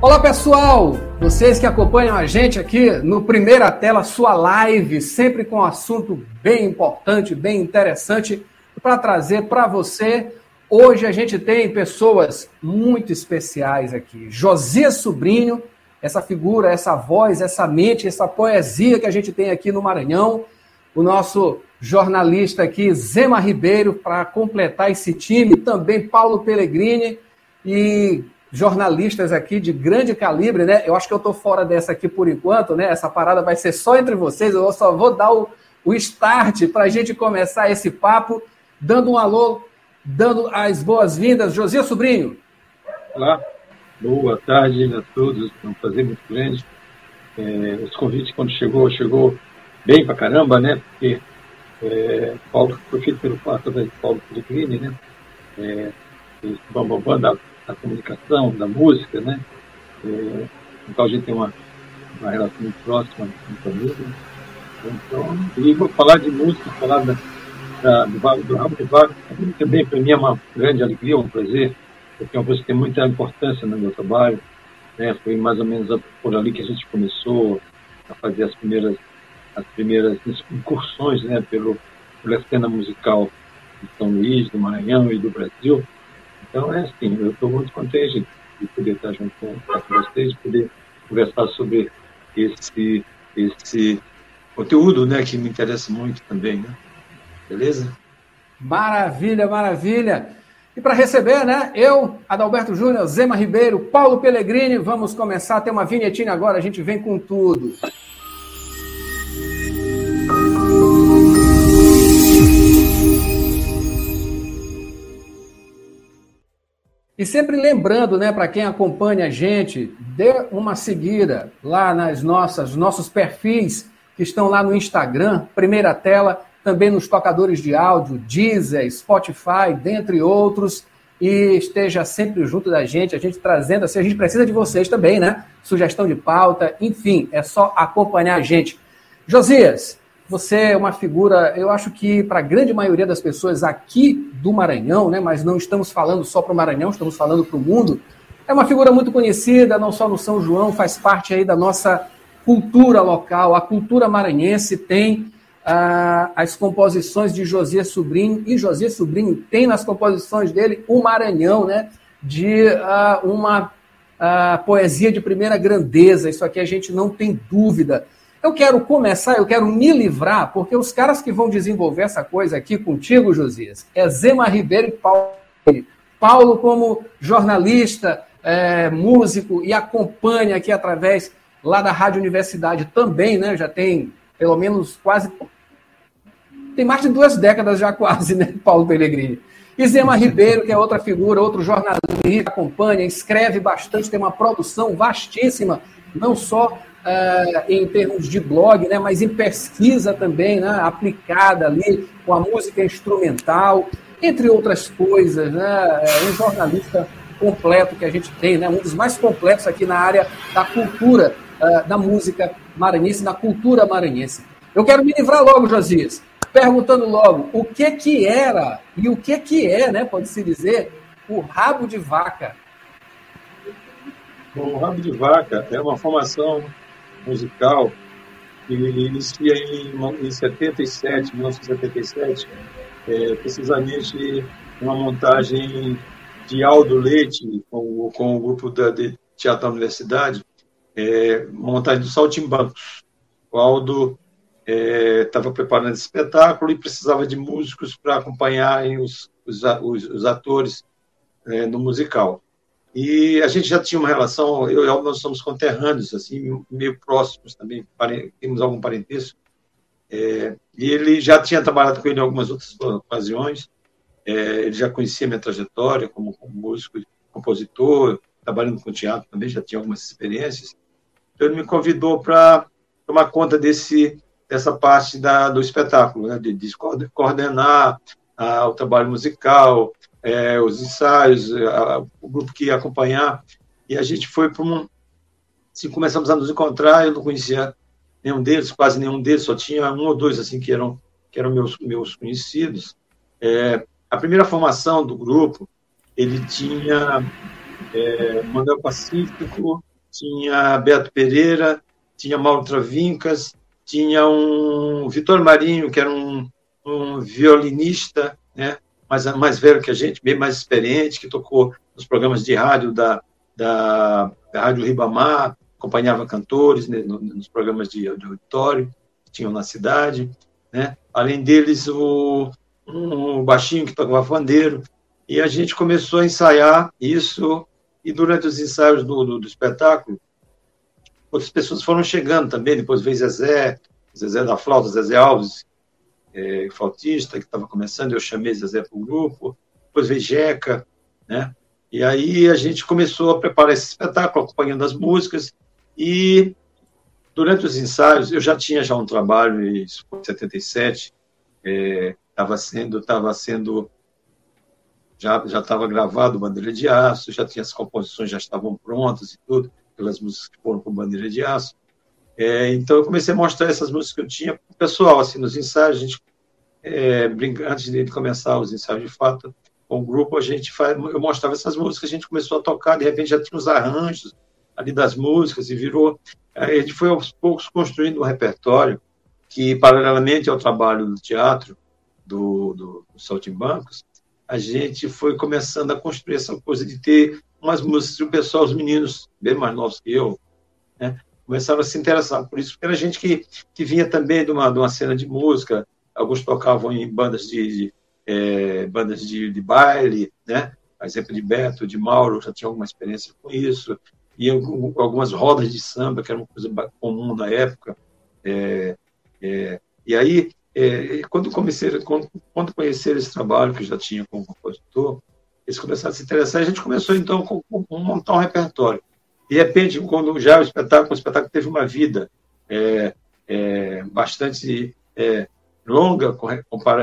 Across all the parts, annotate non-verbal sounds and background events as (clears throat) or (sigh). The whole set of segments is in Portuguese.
Olá pessoal, vocês que acompanham a gente aqui no Primeira Tela, sua live, sempre com um assunto bem importante, bem interessante para trazer para você. Hoje a gente tem pessoas muito especiais aqui. Josias Sobrinho, essa figura, essa voz, essa mente, essa poesia que a gente tem aqui no Maranhão. O nosso jornalista aqui, Zema Ribeiro, para completar esse time. Também Paulo Pellegrini e jornalistas aqui de grande calibre, né? Eu acho que eu estou fora dessa aqui por enquanto, né? Essa parada vai ser só entre vocês. Eu só vou dar o, o start para a gente começar esse papo, dando um alô, dando as boas-vindas. Josias Sobrinho. Olá, boa tarde a todos. É um prazer muito grande. É, os convites, quando chegou, chegou bem pra caramba, né? Porque é, Paulo foi feito pelo através de Paulo Pellegrini, né? É, bambam da da comunicação, da música, né? É, então a gente tem uma, uma relação muito próxima com família. Então, e vou falar de música, falar da, da, do, do de também para mim é uma grande alegria, um prazer, porque é uma coisa que tem muita importância no meu trabalho. Né? Foi mais ou menos por ali que a gente começou a fazer as primeiras, as primeiras incursões né? Pelo, pela cena musical de São Luís, do Maranhão e do Brasil. Então, é assim, eu estou muito contente de poder estar junto com, com vocês, poder conversar sobre esse, esse conteúdo, né, que me interessa muito também, né? Beleza? Maravilha, maravilha. E para receber, né, eu, Adalberto Júnior, Zema Ribeiro, Paulo Pellegrini, vamos começar a ter uma vinhetinha agora, a gente vem com tudo. E sempre lembrando, né, para quem acompanha a gente, dê uma seguida lá nas nossas nossos perfis que estão lá no Instagram, primeira tela, também nos tocadores de áudio, Deezer, Spotify, dentre outros, e esteja sempre junto da gente, a gente trazendo assim, a gente precisa de vocês também, né? Sugestão de pauta, enfim, é só acompanhar a gente. Josias, você é uma figura, eu acho que para a grande maioria das pessoas aqui do Maranhão, né, mas não estamos falando só para o Maranhão, estamos falando para o mundo, é uma figura muito conhecida, não só no São João, faz parte aí da nossa cultura local. A cultura maranhense tem ah, as composições de Josias Sobrinho, e Josias Sobrinho tem nas composições dele o Maranhão, né, de ah, uma ah, poesia de primeira grandeza. Isso aqui a gente não tem dúvida. Eu quero começar, eu quero me livrar, porque os caras que vão desenvolver essa coisa aqui contigo, Josias, é Zema Ribeiro e Paulo. Paulo, como jornalista, é, músico e acompanha aqui através lá da Rádio Universidade também, né? Já tem pelo menos quase. Tem mais de duas décadas já quase, né, Paulo Pellegrini? E Zema Ribeiro, que é outra figura, outro jornalista, acompanha, escreve bastante, tem uma produção vastíssima, não só uh, em termos de blog, né, mas em pesquisa também, né, aplicada ali com a música instrumental, entre outras coisas, né, é um jornalista completo que a gente tem, né, um dos mais completos aqui na área da cultura uh, da música maranhense, da cultura maranhense. Eu quero me livrar logo, Josias, perguntando logo o que que era e o que que é, né, pode-se dizer, o rabo de vaca. Bom, o rabo de vaca é uma formação musical que inicia em, em 77, 1977, é, precisamente uma montagem de Aldo Leite com, com o grupo da, de Teatro da Universidade, é, uma montagem do Saltimbancos. O Aldo estava é, preparando esse espetáculo e precisava de músicos para acompanharem os, os, os, os atores é, no musical. E a gente já tinha uma relação, eu e nós somos conterrâneos, assim, meio próximos também, temos algum parentesco. É, e ele já tinha trabalhado com ele em algumas outras ocasiões, é, ele já conhecia minha trajetória como, como músico, compositor, trabalhando com teatro também, já tinha algumas experiências. Então, ele me convidou para tomar conta desse, dessa parte da, do espetáculo, né, de, de coordenar a, o trabalho musical, é, os ensaios, a, o grupo que ia acompanhar, e a gente foi para um. Assim, começamos a nos encontrar, eu não conhecia nenhum deles, quase nenhum deles, só tinha um ou dois assim que eram, que eram meus, meus conhecidos. É, a primeira formação do grupo, ele tinha é, Manuel Pacífico, tinha Beto Pereira, tinha Mauro Travincas, tinha um Vitor Marinho, que era um, um violinista, né? Mais, mais velho que a gente, bem mais experiente, que tocou nos programas de rádio da, da, da Rádio Ribamar, acompanhava cantores né, nos programas de, de auditório que tinham na cidade. Né? Além deles, o, um baixinho que tocava pandeiro. E a gente começou a ensaiar isso, e durante os ensaios do, do, do espetáculo, outras pessoas foram chegando também. Depois veio Zezé, Zezé da Flauta, Zezé Alves, é, flautista, que estava começando, eu chamei Zezé para o grupo. Depois veio Jeca, né? E aí a gente começou a preparar esse espetáculo, acompanhando as músicas, e durante os ensaios, eu já tinha já um trabalho, isso foi em 77, estava é, sendo, estava sendo, já estava gravado Bandeira de Aço, já tinha as composições, já estavam prontas e tudo, pelas músicas que foram com Bandeira de Aço. É, então eu comecei a mostrar essas músicas que eu tinha para o pessoal, assim, nos ensaios, a gente, é, antes de começar os ensaios de fato, com o grupo, a gente faz, eu mostrava essas músicas, a gente começou a tocar, de repente já tinha os arranjos ali das músicas e virou. A gente foi aos poucos construindo um repertório que, paralelamente ao trabalho do teatro, do, do, Saltimbancos, a gente foi começando a construir essa coisa de ter umas músicas, o pessoal, os meninos bem mais novos que eu, né, começaram a se interessar por isso, porque era gente que, que vinha também de uma, de uma cena de música, alguns tocavam em bandas de, de é, bandas de, de, baile, né? A exemplo de Beto, de Mauro, já tinha alguma experiência com isso, e algumas rodas de samba, que era uma coisa comum na época. É, é, e aí, é, quando, comecei, quando, quando conheceram esse trabalho que eu já tinha como compositor, eles começaram a se interessar, e a gente começou, então, a montar um repertório. De repente, quando já o espetáculo, o espetáculo teve uma vida é, é, bastante longa,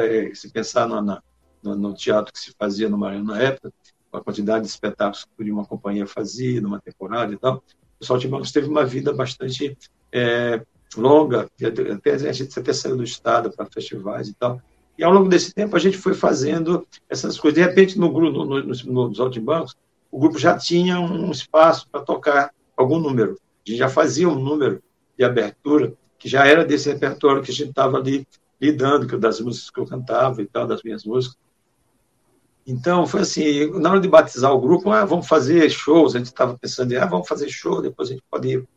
eh, se pensar no, no, no, teatro que se fazia no Maranhão na época, a quantidade de espetáculos que uma companhia fazia numa temporada e tal, o Saltimbancos teve uma vida bastante é, longa, até a gente até saiu do estado para festivais e tal. E ao longo desse tempo a gente foi fazendo essas coisas. De repente, no grupo, no, no, nos Altibancos, o grupo já tinha um espaço para tocar algum número. A gente já fazia um número de abertura que já era desse repertório que a gente estava ali lidando das músicas que eu cantava e tal, das minhas músicas. Então, foi assim, na hora de batizar o grupo, ah, vamos fazer shows, a gente estava pensando em, ah, vamos fazer show, depois a gente pode ir,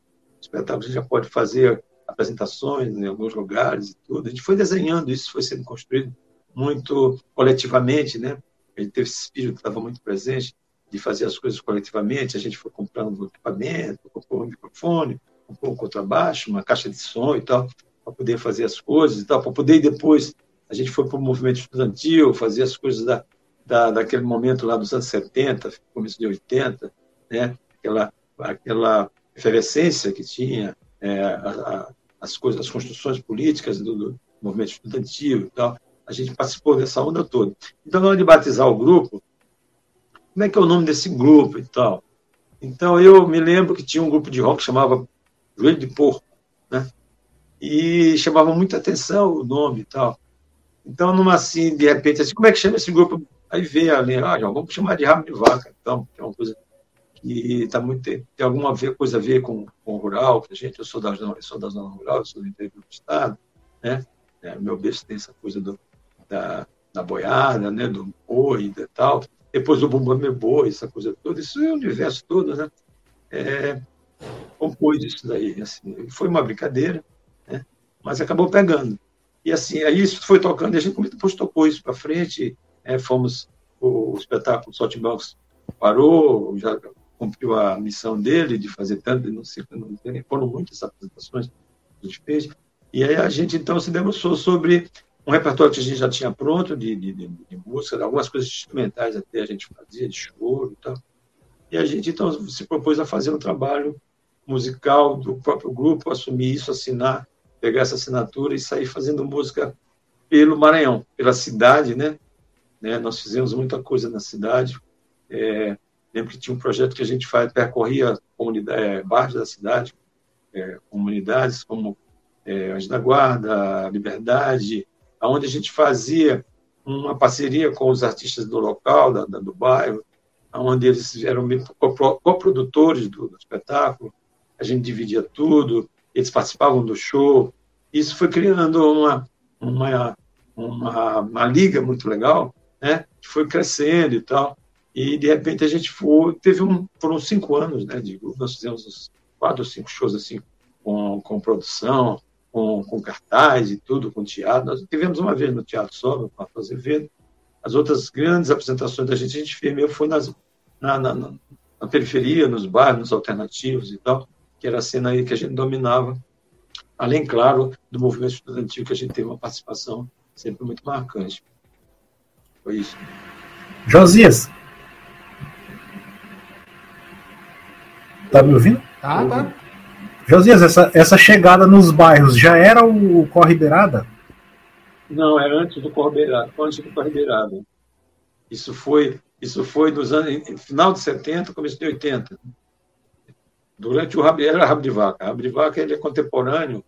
espetáculo, a gente já pode fazer apresentações em alguns lugares e tudo. A gente foi desenhando isso, foi sendo construído muito coletivamente, né? A gente teve esse espírito que estava muito presente de fazer as coisas coletivamente, a gente foi comprando equipamento, comprou um microfone, comprou um contrabaixo, uma caixa de som e tal para poder fazer as coisas e tal, para poder depois a gente foi para o movimento estudantil, fazer as coisas da, da, daquele momento lá dos anos 70, começo de 80, né? aquela, aquela efervescência que tinha, é, a, a, as coisas, as construções políticas do, do, movimento estudantil e tal. A gente participou dessa onda toda. Então, na hora de batizar o grupo, como é que é o nome desse grupo e tal? Então, eu me lembro que tinha um grupo de rock que chamava Joelho de Porco? E chamava muita atenção o nome e tal. Então, numa assim, de repente, assim, como é que chama esse grupo? Aí veio ali, ah, vamos chamar de rabo de vaca, então, que é uma coisa que tá muito, tem alguma coisa a ver com, com o rural, que gente, eu sou da, eu sou da zona rural, eu sou do interior do estado, né? É, meu berço tem essa coisa do, da, da boiada, né? Do boi e tal. Depois do bumbum meu boi, essa coisa toda, isso é o universo todo, né? É, compôs isso daí, assim, foi uma brincadeira, mas acabou pegando. E assim, aí isso foi tocando, e a gente depois tocou isso para frente, é, fomos, o, o espetáculo Saltimbancos parou, já cumpriu a missão dele de fazer tanto, não sei, não, foram muitas apresentações que a gente fez, e aí a gente então se debruçou sobre um repertório que a gente já tinha pronto de, de, de, de música, algumas coisas instrumentais até a gente fazia, de choro e tal, e a gente então se propôs a fazer um trabalho musical do próprio grupo, assumir isso, assinar pegar essa assinatura e sair fazendo música pelo Maranhão, pela cidade, né? né? Nós fizemos muita coisa na cidade. É, lembro que tinha um projeto que a gente faz, percorria é, bairros da cidade, é, comunidades como é, Anjo da Guarda, Liberdade, aonde a gente fazia uma parceria com os artistas do local, da, da, do bairro, onde eles eram coprodutores do, do espetáculo, a gente dividia tudo, eles participavam do show. Isso foi criando uma, uma, uma, uma liga muito legal, né? que foi crescendo e tal. E, de repente, a gente foi, teve um, foram cinco anos né, de grupo, nós fizemos uns quatro ou cinco shows assim, com, com produção, com, com cartaz e tudo, com teatro. Nós tivemos uma vez no Teatro Só, no Parque Azevedo. As outras grandes apresentações da gente, a gente fez foi nas, na, na, na, periferia, nos bairros alternativos e tal, que era a cena aí que a gente dominava. Além, claro, do movimento estudantil, que a gente teve uma participação sempre muito marcante. Foi isso. Josias. Tá me ouvindo? Tá, tá. Josias, essa, essa chegada nos bairros já era o Corre Beirada? Não, era antes do Corre Beirada, antes do Corre Beirada. Isso foi, isso foi nos anos, final de 70, começo de 80. Durante o Rabo, era Rabo de Vaca. De ele é contemporâneo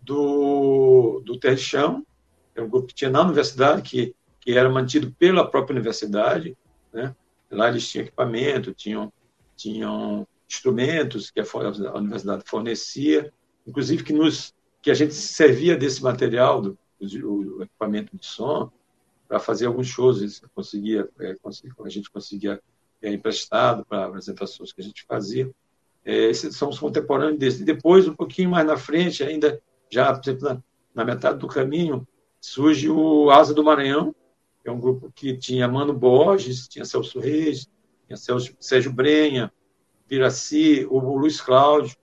do, do Terra Chão, é um grupo que tinha na universidade, que, que era mantido pela própria universidade. Né? Lá eles tinham equipamento, tinham, tinham instrumentos que a universidade fornecia, inclusive que nos que a gente servia desse material do, do equipamento de som para fazer alguns shows, conseguia, é, a gente conseguia é, emprestado para apresentações que a gente fazia. É, esses são os contemporâneos desse. Depois, um pouquinho mais na frente, ainda já, na, na metade do caminho, surge o Asa do Maranhão, que é um grupo que tinha Mano Borges, tinha Celso Reis, tinha Celso, Sérgio Brenha, Piraci, o Luiz Cláudio,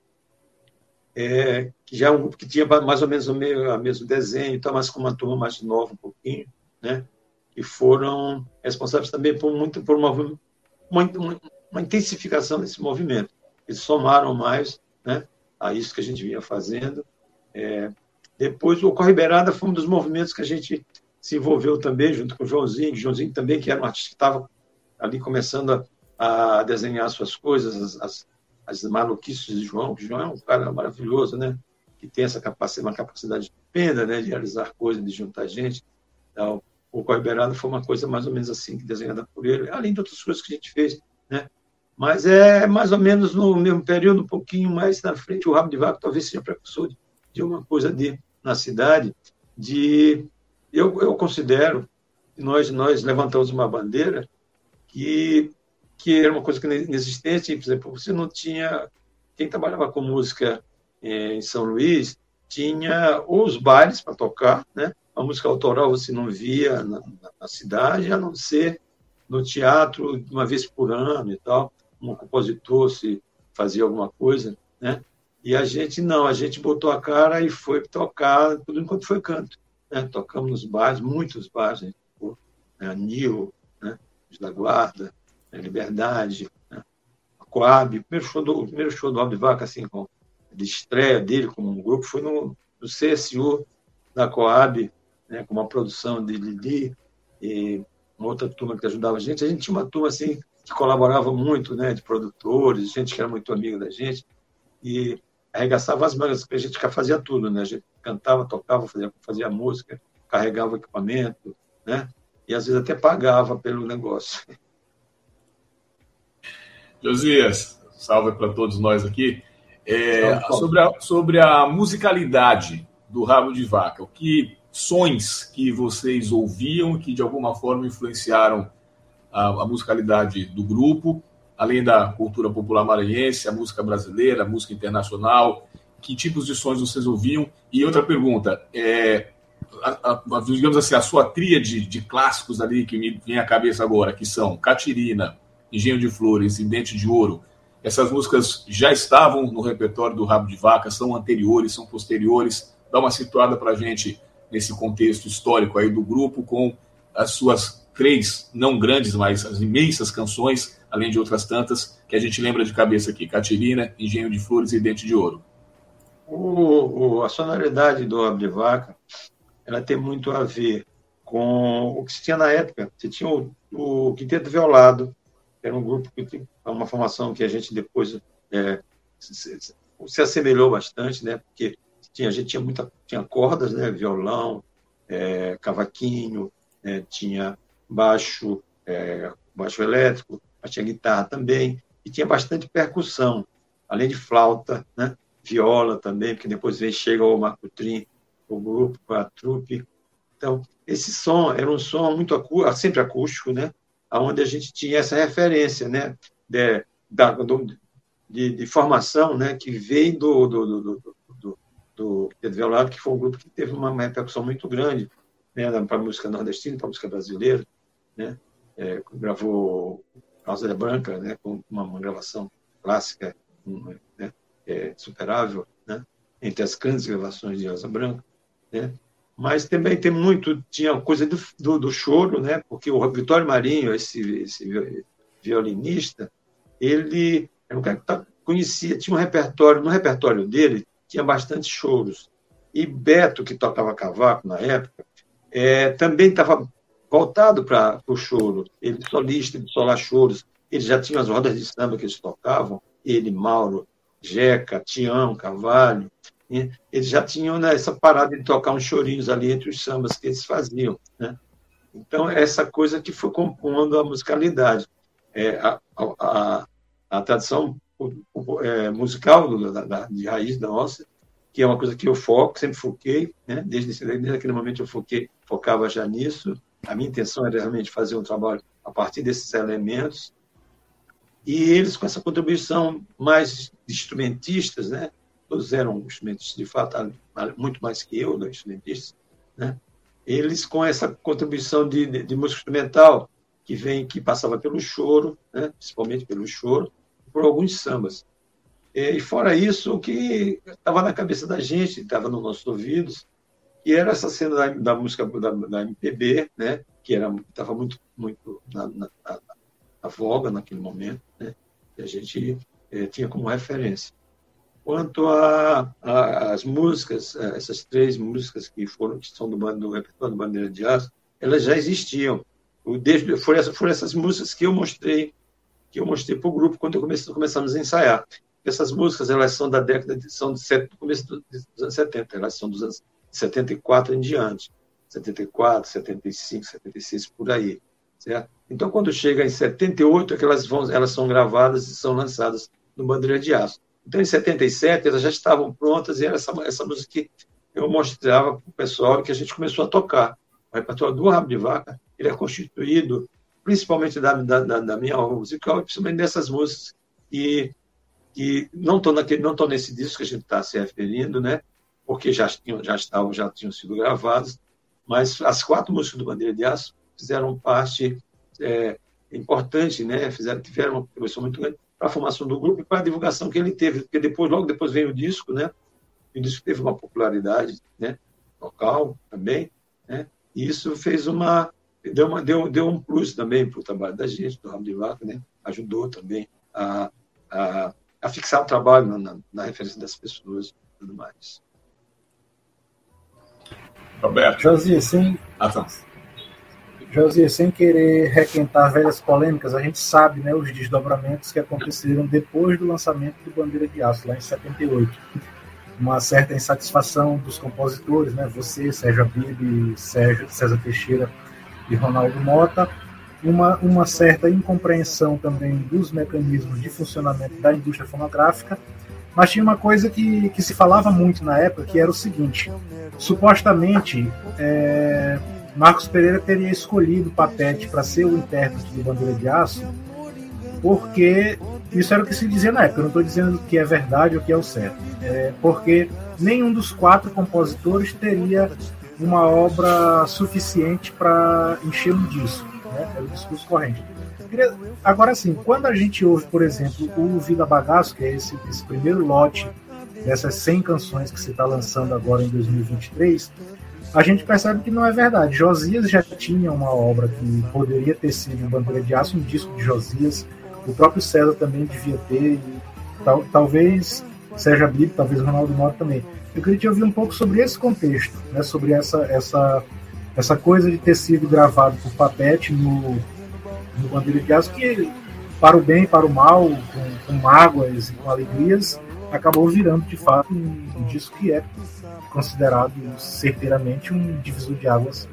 é, que já é um grupo que tinha mais ou menos o mesmo, mesmo desenho, então, mas com uma turma mais nova um pouquinho, né? que foram responsáveis também por, muito, por uma, uma, uma intensificação desse movimento. Eles somaram mais né, a isso que a gente vinha fazendo. É, depois, o Corre Beirada foi um dos movimentos que a gente se envolveu também, junto com o Joãozinho, Joãozinho também, que era um artista que estava ali começando a a desenhar suas coisas, as, as, maluquices de João, que João é um cara maravilhoso, né? Que tem essa capacidade, uma capacidade pena, né? De realizar coisas, de juntar gente. Então, o Corre Beirado foi uma coisa mais ou menos assim, desenhada por ele, além de outras coisas que a gente fez, né? Mas é mais ou menos no mesmo período, um pouquinho mais na frente, o Rabo de Vaca talvez seja precursor de, uma coisa de, na cidade, de... Eu, eu considero, nós, nós levantamos uma bandeira que que era uma coisa que inexistente. Por exemplo, você não tinha. Quem trabalhava com música é, em São Luís tinha os bailes para tocar, né? A música autoral você não via na, na, cidade, a não ser no teatro uma vez por ano e tal. Um compositor se fazia alguma coisa, né? E a gente não, a gente botou a cara e foi tocar tudo enquanto foi canto. Né? Tocamos nos bares, muitos bares, né? Nil, né? Da Guarda, né, Liberdade, né? a Coab. O primeiro show do, primeiro show do Vaca, assim, com, de estreia dele como um grupo, foi no, no CSU da Coab, né, com uma produção de Lili e uma outra turma que ajudava a gente. A gente tinha uma turma assim que colaborava muito, né, de produtores, gente que era muito amiga da gente e arregaçava as mangas, porque a gente fazia tudo, né? A gente cantava, tocava, fazia, fazia música, carregava equipamento, né? E às vezes até pagava pelo negócio. (laughs) Josias, salve para todos nós aqui. É, sobre, a, sobre a musicalidade do Rabo de Vaca, o que sons que vocês ouviam que de alguma forma influenciaram a, a musicalidade do grupo, além da cultura popular maranhense, a música brasileira, a música internacional, que tipos de sons vocês ouviam? E outra pergunta, é, a, a, digamos assim, a sua tríade de clássicos ali que me vem à cabeça agora, que são Catirina, Engenho de Flores e Dente de Ouro, essas músicas já estavam no repertório do Rabo de Vaca, são anteriores, são posteriores. Dá uma situada para a gente nesse contexto histórico aí do grupo, com as suas três, não grandes, mas as imensas canções, além de outras tantas, que a gente lembra de cabeça aqui: Catirina, Engenho de Flores e Dente de Ouro. O, o, a sonoridade do Rabo de Vaca ela tem muito a ver com o que se tinha na época. Você tinha o, o Quinteto Violado, era um grupo que tinha uma formação que a gente depois é, se, se, assemelhou bastante, né? Porque tinha, a gente tinha muita tinha cordas, né? Violão, é, cavaquinho, é, tinha baixo, é, baixo elétrico, mas tinha guitarra também, e tinha bastante percussão, além de flauta, né? viola também, porque depois vem, chega o Marco Trim, o grupo, a trupe. Então, esse som era um som muito acú sempre acústico, né? onde a gente tinha essa referência né? de, da, de, de, formação né? que veio do, do, do, do, do, do Pedro Violado, que foi um grupo que teve uma repercussão muito grande né? para a música nordestina, para a música brasileira. Né? É, gravou Rosa Branca, né? com uma, uma gravação clássica, né? é, superável, né? entre as grandes gravações de Rosa Branca. Né? Mas também tem muito, tinha coisa do, do, do choro, né? porque o Vitório Marinho, esse, esse violinista, ele era um cara que tá, conhecia, tinha um repertório, no repertório dele tinha bastante choros. E Beto, que tocava cavaco na época, é, também estava voltado para o choro. Ele solista de solar choros. Ele já tinha as rodas de samba que eles tocavam. Ele, Mauro, Jeca, Tião, Carvalho. Eles já tinham né, essa parada de tocar uns chorinhos ali entre os sambas que eles faziam. Né? Então, essa coisa que foi compondo a musicalidade. É, a, a, a tradição é, musical da, da, de raiz da nossa, que é uma coisa que eu foco, sempre foquei, né? desde, desde aquele momento eu foquei, focava já nisso. A minha intenção era realmente fazer um trabalho a partir desses elementos. E eles, com essa contribuição mais instrumentistas, né? todos eram instrumentistas, de fato, muito mais que eu, né? instrumentistas, né? eles, com essa contribuição de, de, de música instrumental, que vem que passava pelo choro, né? principalmente pelo choro, por alguns sambas. E fora isso, o que estava na cabeça da gente, estava nos nossos ouvidos, que era essa cena da, da música da, da, MPB, né? que estava muito, muito na, na, na, na, voga naquele momento, né? que a gente eh, tinha como referência. Quanto às músicas, eh, essas três músicas que foram que são do, do repertório do Bandeira de Aço, elas já existiam. O, desde, foram, essas, foram essas músicas que eu mostrei que eu mostrei para o grupo quando comecei, começamos a ensaiar. Essas músicas elas são da década de, são do começo dos anos 70, elas são dos anos 74 em diante, 74, 75, 76 por aí, certo? Então quando chega em 78 é elas vão, elas são gravadas e são lançadas no Bandeira de Aço. Então em 77 elas já estavam prontas e era essa essa música que eu mostrava para o pessoal que a gente começou a tocar. O repertório do Rabo de Vaca ele é constituído principalmente da, da, da minha obra musical, principalmente dessas músicas que, que não estão nesse disco que a gente está se referindo, né? Porque já tinham, já estavam, já tinham sido gravadas, mas as quatro músicas do Bandeira de Aço fizeram parte é, importante, né? Fizeram, tiveram uma contribuição muito grande para a formação do grupo e para a divulgação que ele teve, porque depois, logo depois veio o disco, né? O disco teve uma popularidade, né? Local também, né? E isso fez uma deu, uma, deu, deu um plus também para o trabalho da gente, do Ramo de Vaca, né? ajudou também a, a, a fixar o trabalho na, na, na, referência das pessoas e tudo mais. Roberto. Josias, sem, ah, tá. Josias, sem querer requentar velhas polêmicas, a gente sabe né, os desdobramentos que aconteceram depois do lançamento do Bandeira de Aço, lá em 78 uma certa insatisfação dos compositores, né? Você, Sérgio Abib, Sérgio, César Teixeira, de Ronaldo Mota, uma, uma certa incompreensão também dos mecanismos de funcionamento da indústria fonográfica, mas tinha uma coisa que, que se falava muito na época, que era o seguinte: supostamente é, Marcos Pereira teria escolhido Papete para ser o intérprete do Bandeira de Aço, porque isso era o que se dizia na época. Eu não estou dizendo que é verdade ou que é o certo, é porque nenhum dos quatro compositores teria uma obra suficiente para encher um disco, né? É o discurso corrente. Agora sim, quando a gente ouve, por exemplo, o Vida Bagaço, que é esse, esse primeiro lote dessas 100 canções que se está lançando agora em 2023, a gente percebe que não é verdade. Josias já tinha uma obra que poderia ter sido Bandeira de Aço, um disco de Josias. O próprio César também devia ter. Tal, talvez Sérgio Abib, talvez Ronaldo Mota também. Eu queria te ouvir um pouco sobre esse contexto, né, sobre essa, essa, essa coisa de ter sido gravado por Papete no, no Bandeira de Aço, que para o bem para o mal, com, com mágoas e com alegrias, acabou virando de fato um, um disco que é considerado certeiramente um divisor de águas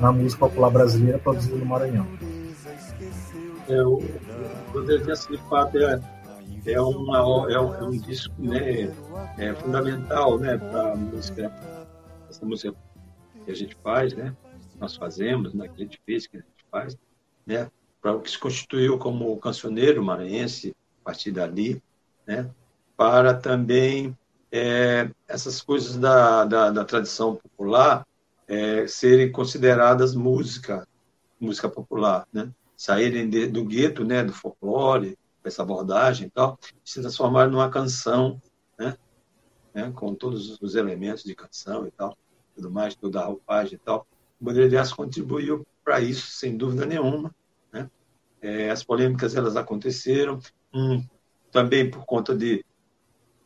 na música popular brasileira produzida no Maranhão. Eu, Bandeira de Aço, de fato, é, é, uma, é, um, é um disco né, é fundamental né, para a música, essa música que a gente faz, né? Nós fazemos, né, que a gente fez, que a gente faz, né? Para o que se constituiu como cancioneiro maranhense, a partir dali, né? Para também é, essas coisas da, da, da tradição popular é, serem consideradas música, música popular, né? Saírem de, do gueto, né? Do folclore, essa abordagem e tal, se transformarem numa canção, né? né? Com todos os elementos de canção e tal, tudo mais, toda a roupagem e tal. O Bandeira de Aço contribuiu para isso, sem dúvida nenhuma. É, as polêmicas elas aconteceram, um, também por conta de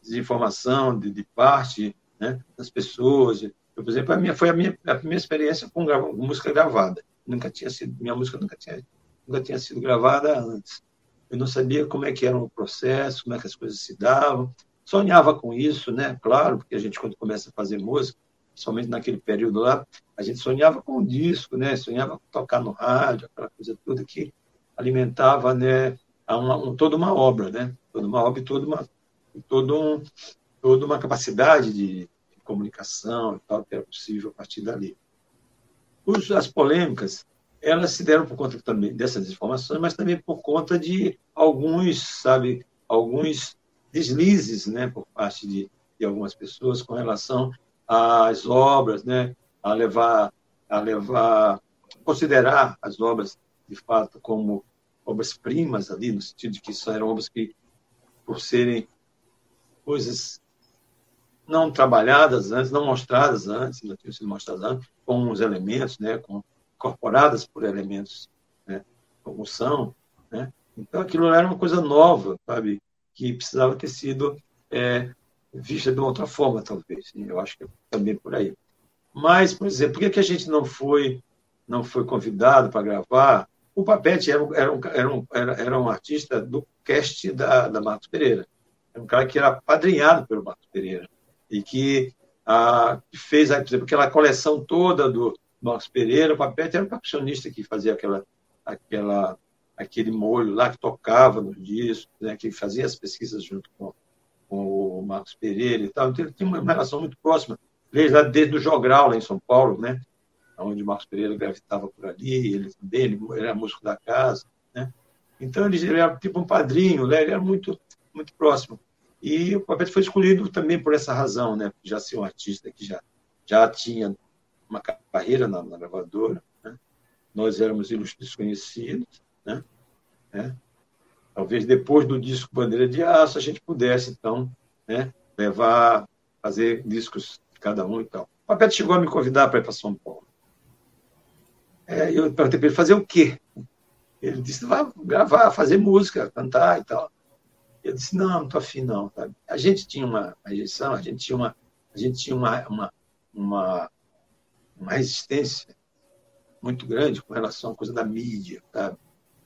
desinformação de, de parte né, das pessoas. Eu, por exemplo, a minha, foi a minha a primeira experiência com, com música gravada. Nunca tinha sido, minha música nunca tinha, nunca tinha sido gravada antes. Eu não sabia como é que era o processo, como é que as coisas se davam. Sonhava com isso, né? Claro, porque a gente quando começa a fazer música, somente naquele período lá, a gente sonhava com o disco, né? Sonhava com tocar no rádio, aquela coisa toda que alimentava, né? Uma, um, toda uma obra, né? Toda uma obra e toda uma, toda um, toda uma capacidade de, de comunicação e tal que era possível a partir dali. Os, as polêmicas, elas se deram por conta também dessas informações, mas também por conta de alguns, sabe, alguns deslizes, né, por parte de, de algumas pessoas com relação às obras, né, a levar, a levar, considerar as obras de fato como obras primas ali, no sentido de que eram obras que, por serem coisas não trabalhadas antes, não mostradas antes, não tinham sido mostradas antes, com os elementos, né, com, incorporadas por elementos, né, como são, né? Então aquilo era uma coisa nova, sabe, que precisava ter sido é, vista de uma outra forma, talvez. Eu acho que é também por aí. Mas, por exemplo, por que, que a gente não foi não foi convidado para gravar? O Papete era, era, um, era, um, era, era um artista do cast da, da Marcos Pereira. Era um cara que era padrinhado pelo Marcos Pereira e que ah, fez, por exemplo, aquela coleção toda do Marcos Pereira. O Papete era um percussionista que fazia aquela, aquela, aquele molho lá, que tocava no disco, né, que fazia as pesquisas junto com, com o Marcos Pereira e tal. Então, ele tinha uma relação muito próxima desde, lá, desde o Jogral, lá em São Paulo, né? Onde Marcos Pereira gravitava por ali, ele também, ele, era músico da casa, né? Então ele, ele era tipo um padrinho, né? ele era muito, muito próximo. E o Papete foi escolhido também por essa razão, né? Já ser um artista que já, já tinha uma carreira na, na gravadora, né? Nós éramos ilustres conhecidos, né? É. Talvez depois do disco Bandeira de Aço a gente pudesse, então, né? levar, fazer discos de cada um e tal. O Papete chegou a me convidar para ir para São Paulo. É, eu perguntei para ele fazer o quê? Ele disse, vai gravar, fazer música, cantar e tal. Eu disse, não, não estou afim não. Sabe? A gente tinha uma rejeição, a gente tinha uma, a gente tinha uma, uma, uma, uma resistência muito grande com relação à coisa da mídia, sabe?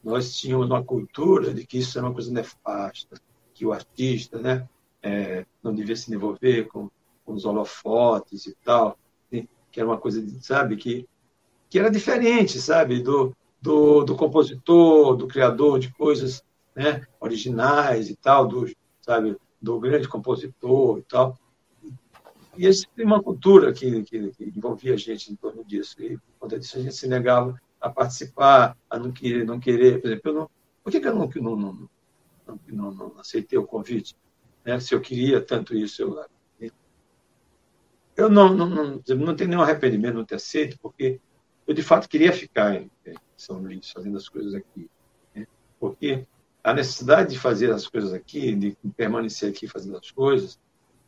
Nós tínhamos uma cultura de que isso era uma coisa nefasta, que o artista, né, é, não devia se envolver com, com os holofotes e tal, que era uma coisa, de, sabe, que que era diferente, sabe, do, do, do compositor, do criador de coisas né, originais e tal, do, sabe, do grande compositor e tal. E esse tem uma cultura que, que, que, envolvia a gente em torno disso. E, por conta disso, a gente se negava a participar, a não querer, não querer por exemplo, não, por que, que eu não, não, não, não, não aceitei o convite? Né? Se eu queria tanto isso, eu, eu não, não, não, não tenho nenhum arrependimento de não ter aceito, porque eu de fato queria ficar em, São Luís, fazendo as coisas aqui. Né? Porque a necessidade de fazer as coisas aqui, de permanecer aqui fazendo as coisas,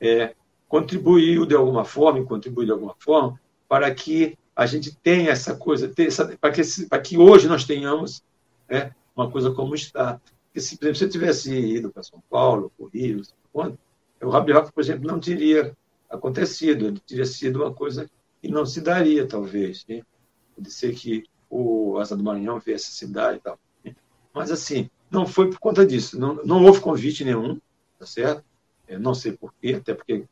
é, contribuiu de alguma forma, contribuiu de alguma forma, para que a gente tenha essa coisa, essa, para, que, para que hoje nós tenhamos né, uma coisa como está. Porque se, por exemplo, se eu tivesse ido para São Paulo, para o Rio, quando, o Rabi Rock, por exemplo, não teria acontecido, teria sido uma coisa que não se daria, talvez. Né? Pode ser que o Asa do Maranhão viesse a cidade e tal. Mas, assim, não foi por conta disso. Não, não houve convite nenhum, tá certo? Eu não sei porquê, até porque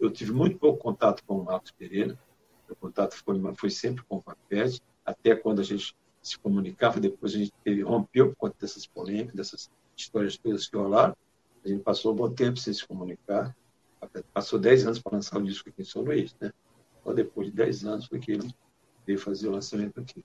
eu tive muito pouco contato com o Marcos Pereira. O contato foi, foi sempre com o Papete, até quando a gente se comunicava, depois a gente rompeu por conta dessas polêmicas, dessas, histórias todas que rolaram. A gente passou um bom tempo sem se comunicar. Passou 10 anos para lançar o disco aqui em São Luís, né? Só depois de 10 anos foi que veio fazer o lançamento aqui.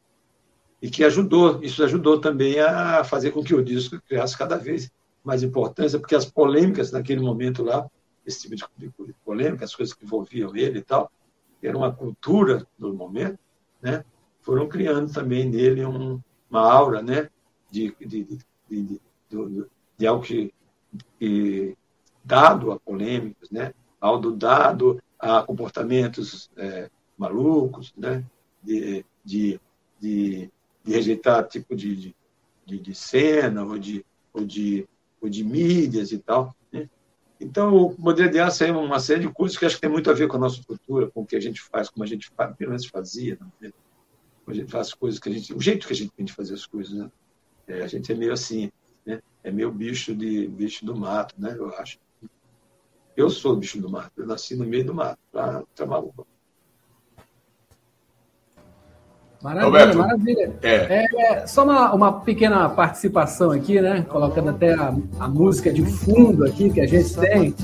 E que ajudou, isso ajudou também a fazer com que o disco criasse cada vez mais importância, porque as polêmicas naquele momento lá, esse tipo de polêmica, as coisas que envolviam ele e tal, que era uma cultura do momento, né? foram criando também nele um, uma aura né? de, de, de, de, de, algo que, que, dado a polêmicas, né? algo dado a comportamentos é, malucos, né? De, de, de, de rejeitar tipo de, de, de, cena ou de, ou, de, ou de mídias e tal. Né? Então, o Bandeira de Aço é uma série de coisas que acho que tem muito a ver com a nossa cultura, com o que a gente faz, como a gente faz, pelo menos fazia, né? a gente faz coisas que a gente, o jeito que a gente tem de fazer as coisas, né? É, a gente é meio assim, né? É meio bicho de bicho do mato, né? Eu acho. Eu sou bicho do mato. Eu nasci no meio do mato, lá Tramaúba. Maravilha, Roberto, maravilha. É. é. só uma, uma pequena participação aqui, né? Colocando até a, a música de fundo aqui que a gente tem.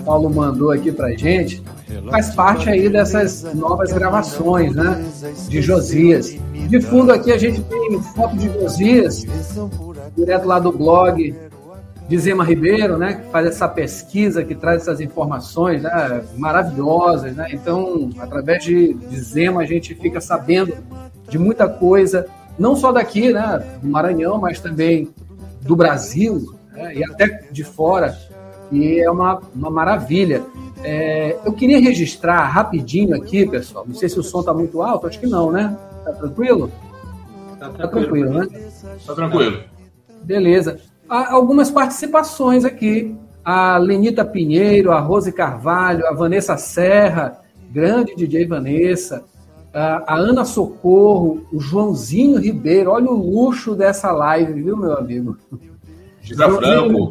O Paulo mandou aqui pra gente. Faz parte aí dessas novas gravações, né? De Josias. De fundo aqui a gente tem foto de Josias, direto lá do blog de Zema Ribeiro, né, que faz essa pesquisa, que traz essas informações né, maravilhosas. Né? Então, através de, de Zema, a gente fica sabendo de muita coisa, não só daqui, né, do Maranhão, mas também do Brasil né, e até de fora. E é uma, uma maravilha. É, eu queria registrar rapidinho aqui, pessoal. Não sei se o som está muito alto, acho que não, né? Tá tranquilo? Tá tranquilo, tá tranquilo né? Tá tranquilo. Beleza algumas participações aqui. A Lenita Pinheiro, a Rose Carvalho, a Vanessa Serra, grande DJ Vanessa, a Ana Socorro, o Joãozinho Ribeiro. Olha o luxo dessa live, viu, meu amigo? Gisa Franco.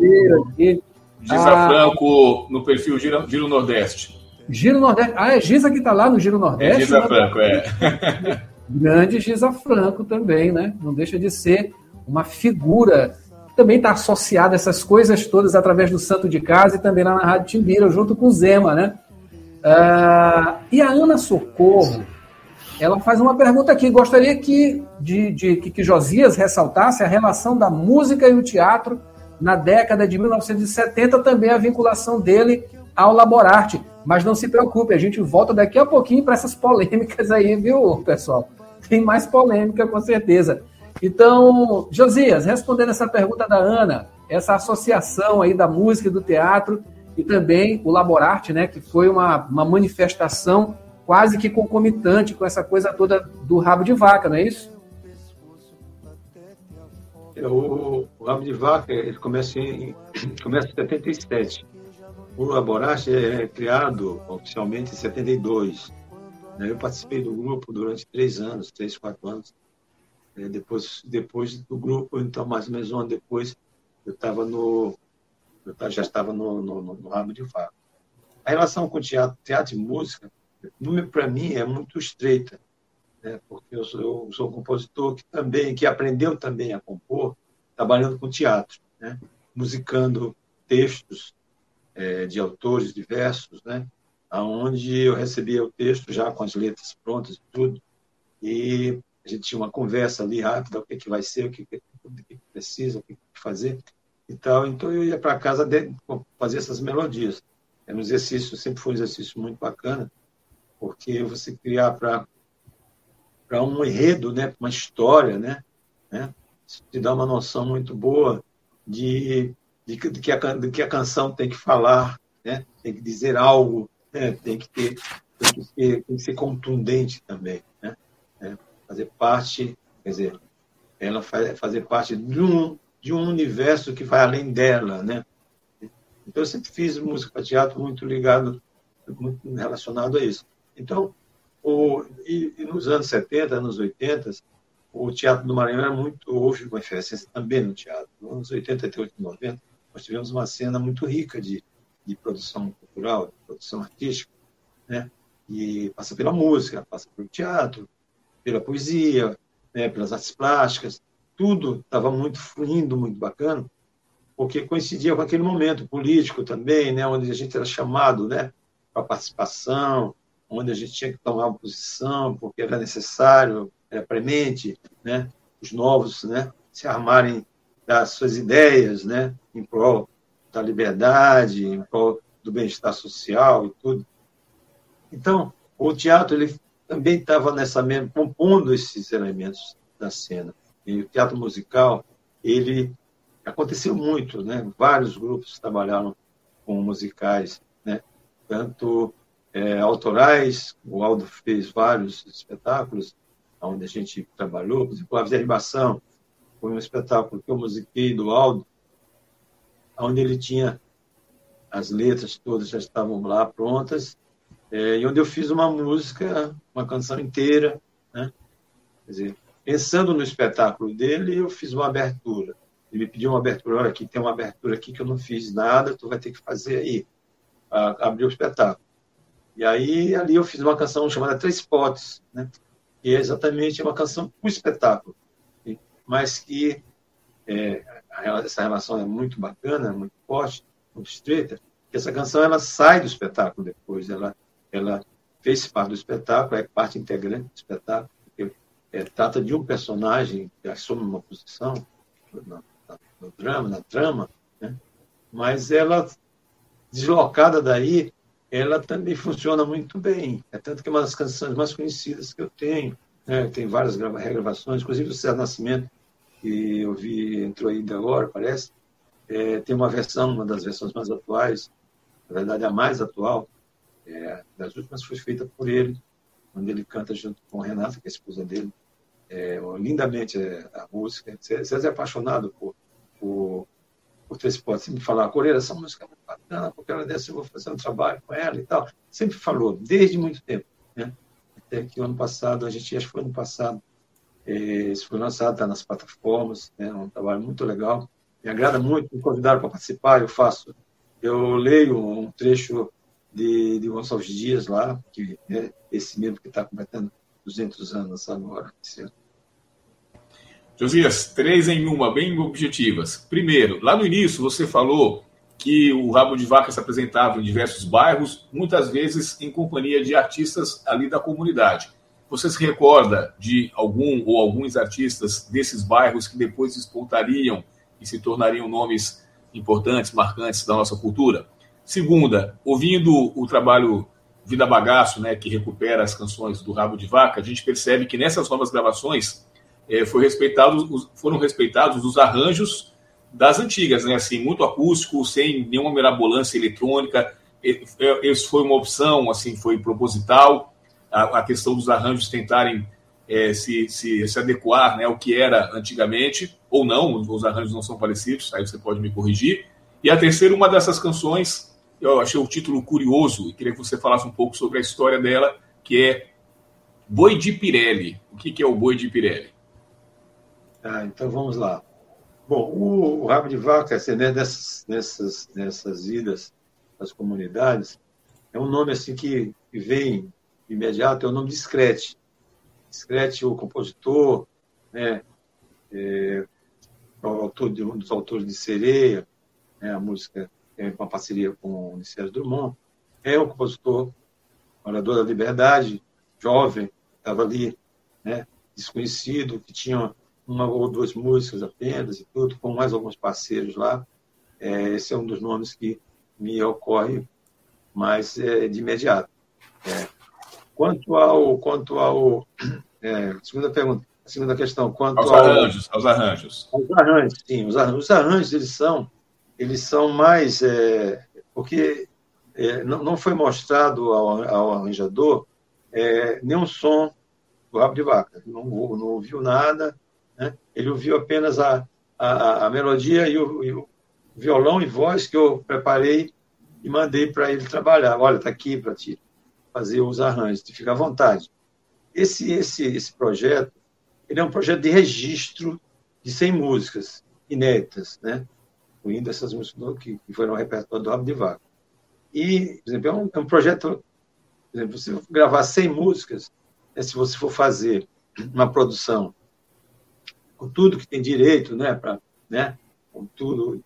Gisa a... Franco no perfil Giro, Giro Nordeste. Giro Nordeste. Ah, é Gisa que está lá no Giro Nordeste? É Gisa Franco, é. Grande Gisa Franco também, né? Não deixa de ser uma figura também está associado a essas coisas todas através do Santo de Casa e também lá na Rádio Timbira, junto com o Zema, né? Uh, e a Ana Socorro, ela faz uma pergunta aqui. Gostaria que, de, de, que, que Josias ressaltasse a relação da música e o teatro na década de 1970, também a vinculação dele ao Laborarte. Mas não se preocupe, a gente volta daqui a pouquinho para essas polêmicas aí, viu, pessoal? Tem mais polêmica, com certeza. Então, Josias, respondendo essa pergunta da Ana, essa associação aí da música e do teatro e também o Laborarte, né, que foi uma, uma manifestação quase que concomitante com essa coisa toda do rabo de vaca, não é isso? É, o, o rabo de vaca ele começa em, (clears throat) começa em 77. O Laborarte é criado oficialmente em 72. Né? Eu participei do grupo durante três anos, três, quatro anos. É, depois, depois do grupo, então, mais ou menos um ano depois, eu estava no. Eu já estava no, no, no, ramo de vaca. A relação com teatro, teatro e música, para mim, é muito estreita, né? porque eu sou, eu sou um compositor que também, que aprendeu também a compor, trabalhando com teatro, né? musicando textos é, de autores diversos, né? aonde eu recebia o texto já com as letras prontas e tudo, e a gente tinha uma conversa ali rápida, o que, que vai ser, o que, o que precisa, o que fazer e tal. Então eu ia para casa de, fazer essas melodias. Era um exercício, sempre foi um exercício muito bacana, porque você criar para para um enredo, né, uma história, né, né, te dá uma noção muito boa de, de, de, que, a, de que a canção tem que falar, né, tem que dizer algo, né, tem que ter tem que, ser, tem que ser contundente também, né, né fazer parte, quer dizer, ela faz, fazer parte de um, de um universo que vai além dela, né? Então, eu sempre fiz música para teatro muito ligado, muito relacionado a isso. Então, o, e, e, nos anos 70, anos 80, o Teatro do Maranhão era muito, houve uma efervescência também no teatro. Nos anos 80, 88 e 90, nós tivemos uma cena muito rica de, de produção cultural, de produção artística, né? E passa pela música, passa pelo teatro, pela poesia, né, pelas artes plásticas, tudo estava muito fluindo, muito bacana. porque coincidia com aquele momento político também, né, onde a gente era chamado né, para participação, onde a gente tinha que tomar uma posição, porque era necessário, era premente, né, os novos né, se armarem das suas ideias né, em prol da liberdade, em prol do bem-estar social e tudo. Então, o teatro ele também estava nessa mesma compondo esses elementos da cena. E o teatro musical, ele aconteceu muito, né? Vários grupos trabalharam com musicais, né? Tanto é, autorais, o Aldo fez vários espetáculos onde a gente trabalhou, por exemplo, a Veribação foi um espetáculo que eu musiquei do Aldo, onde ele tinha as letras todas já estavam lá prontas, é, e onde eu fiz uma música, uma canção inteira, né? Quer dizer, pensando no espetáculo dele, eu fiz uma abertura. Ele me pediu uma abertura, olha, aqui tem uma abertura aqui que eu não fiz nada, tu vai ter que fazer aí, abrir o espetáculo. E aí, ali eu fiz uma canção chamada Três Potes, né? que é exatamente uma canção para o espetáculo, mas que é, essa relação é muito bacana, muito forte, muito estreita, que essa canção ela sai do espetáculo depois, ela, ela fez parte do espetáculo, é parte integrante do espetáculo, porque é, trata de um personagem que assume uma posição no, no drama, na trama, né? mas ela, deslocada daí, ela também funciona muito bem. É tanto que é uma das canções mais conhecidas que eu tenho. Né? Tem várias regravações, inclusive o César Nascimento, que eu vi, entrou ainda agora, parece, é, tem uma versão, uma das versões mais atuais, na verdade a mais atual, é, das últimas foi feita por ele, quando ele canta junto com Renata, que é a esposa dele, é, lindamente é, a música. César é apaixonado por, por, por Três Potes. Sempre falava, Coreira, essa música é muito bacana, porque ela dessa eu vou fazer um trabalho com ela e tal. Sempre falou, desde muito tempo. Né? Até que ano passado, a gente, acho que foi ano passado, é, isso foi lançado, está nas plataformas, é né? um trabalho muito legal. Me agrada muito, me convidaram para participar, eu faço. Eu leio um trecho de, de Gonçalves Dias lá, que é esse mesmo que está completando 200 anos agora. Josias, três em uma, bem objetivas. Primeiro, lá no início você falou que o Rabo de Vaca se apresentava em diversos bairros, muitas vezes em companhia de artistas ali da comunidade. Você se recorda de algum ou alguns artistas desses bairros que depois despontariam e se tornariam nomes importantes, marcantes da nossa cultura? Segunda, ouvindo o trabalho Vida Bagaço, né, que recupera as canções do Rabo de Vaca, a gente percebe que nessas novas gravações é, foi respeitado, foram respeitados os arranjos das antigas, né, assim, muito acústico, sem nenhuma mirabolância eletrônica. Isso foi uma opção, assim, foi proposital. A, a questão dos arranjos tentarem é, se, se, se, adequar né, ao que era antigamente, ou não, os arranjos não são parecidos, aí você pode me corrigir. E a terceira, uma dessas canções, eu achei o título curioso e queria que você falasse um pouco sobre a história dela, que é Boi de Pirelli. O que, que é o Boi de Pirelli? Ah, então vamos lá. Bom, o, o rabo de vaca, assim, né, nessas, nessas, nessas idas às comunidades, é um nome assim que, vem imediato, é o nome de Screte. Screte, o compositor, né, é, autor de, um dos autores de Sereia, né, a música é uma parceria com o Ministério Drummond, é um compositor, orador da liberdade, jovem, estava ali, né, desconhecido, que tinha uma ou duas músicas apenas e tudo, com mais alguns parceiros lá. É, esse é um dos nomes que me ocorre mais é, de imediato. É. Quanto ao, quanto ao é, segunda pergunta, a segunda questão, quanto aos arranjos, aos arranjos, aos arranjos, sim, os arranjos, os arranjos eles são, eles são mais, é, porque é, não, não foi mostrado ao, ao arranjador nenhum som do rabo de vaca, não, não ouviu nada, né? Ele ouviu apenas a, a, a melodia e o, e o, violão e voz que eu preparei e mandei para ele trabalhar. Olha, está aqui para te fazer os arranjos, fica à vontade. Esse, esse, esse projeto ele é um projeto de registro de 100 músicas inéditas, né? Incluindo essas músicas que, que foram ao repertório do Rabo de Vaca. E, por exemplo, é um, é um projeto, por exemplo, você gravar 100 músicas, né, se você for fazer uma produção com tudo que tem direito, né, pra, né, com tudo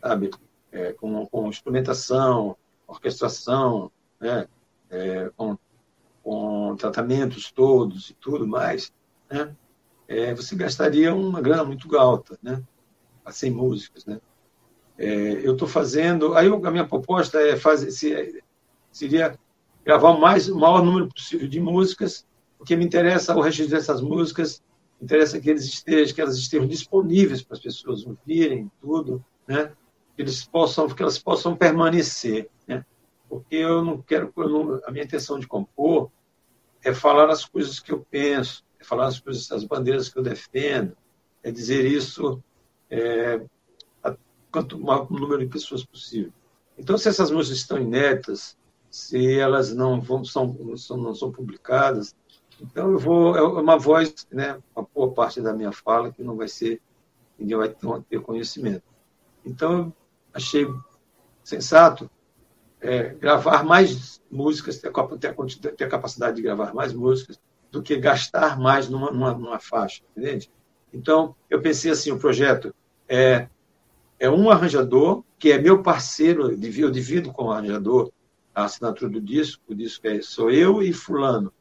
sabe, é, com, com instrumentação, orquestração, né, é, com, com tratamentos todos e tudo mais, né, é, você gastaria uma grana muito alta, né, a 100 músicas, né. É, eu estou fazendo, aí a minha proposta é fazer, seria gravar o, mais, o maior número possível de músicas, porque me interessa o registro dessas músicas, interessa que eles estejam, que elas estejam disponíveis para as pessoas ouvirem tudo, né? Que eles possam, que elas possam permanecer, né? Porque eu não quero, eu não, a minha intenção de compor é falar as coisas que eu penso, é falar as coisas, as bandeiras que eu defendo, é dizer isso é, quanto maior número de pessoas possível. Então, se essas músicas estão inéditas, se elas não vão são, não são publicadas, então eu vou é uma voz, né, uma boa parte da minha fala que não vai ser ninguém vai ter conhecimento. Então eu achei sensato é, gravar mais músicas, ter a, ter a capacidade de gravar mais músicas do que gastar mais numa, numa, numa faixa, entende? Então eu pensei assim, o projeto é é um arranjador que é meu parceiro, eu divido com o arranjador a assinatura do disco, o disco é sou eu e fulano.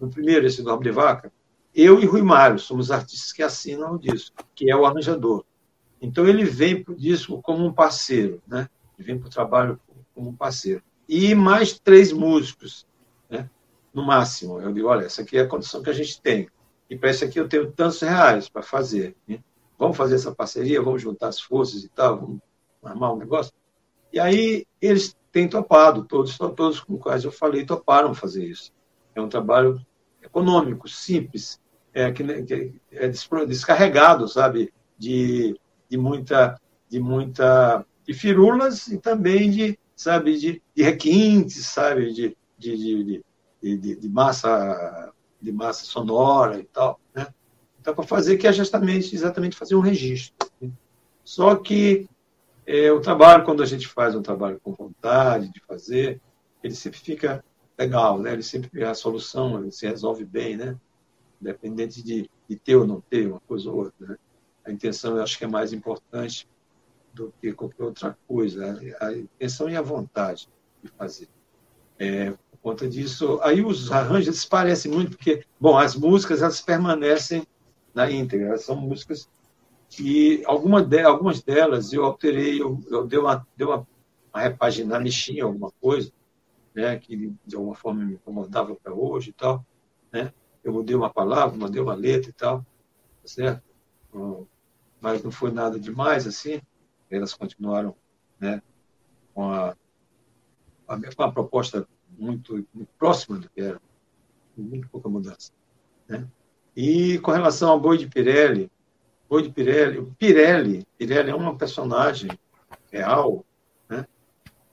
O primeiro, esse nome de vaca, eu e Rui Mário somos artistas que assinam o disco, que é o arranjador. Então ele vem para o disco como um parceiro, né? Ele vem para o trabalho como um parceiro. E mais três músicos, né? No máximo. Eu digo, olha, essa aqui é a condição que a gente tem. E para isso aqui eu tenho tantos reais para fazer. Né? Vamos fazer essa parceria, vamos juntar as forças e tal, vamos armar um negócio. E aí eles têm topado, todos, todos com quais eu falei, toparam fazer isso. É um trabalho econômico, simples, é, que, é descarregado, sabe, de, de muita, de muita, de firulas e também de, sabe, de, de requintes, sabe, de, de, de, de, de massa, de massa sonora e tal, né? Então, para fazer que é justamente, exatamente fazer um registro. Né? Só que é, o trabalho, quando a gente faz um trabalho com vontade de fazer, ele sempre fica legal, né? Ele sempre a solução ele se resolve bem, né? Independente de, de ter ou não ter uma coisa ou outra. Né? A intenção eu acho que é mais importante do que qualquer outra coisa. Né? A intenção e a vontade de fazer. É, por conta disso, aí os arranjos parecem muito porque, bom, as músicas elas permanecem na íntegra, elas são músicas e alguma de, algumas delas eu alterei, eu, eu dei uma, dei uma, uma repaginar, mexi em alguma coisa, né, que de alguma forma me incomodava para hoje e tal, né? Eu mudei uma palavra, mandei uma letra e tal, tá certo? Mas não foi nada demais assim. Elas continuaram, né, com a, com a proposta muito, muito próxima do que era, muito pouca mudança, né? E com relação ao Boi de Pirelli, Boi de Pirelli. Pirelli, Pirelli é uma personagem real, né?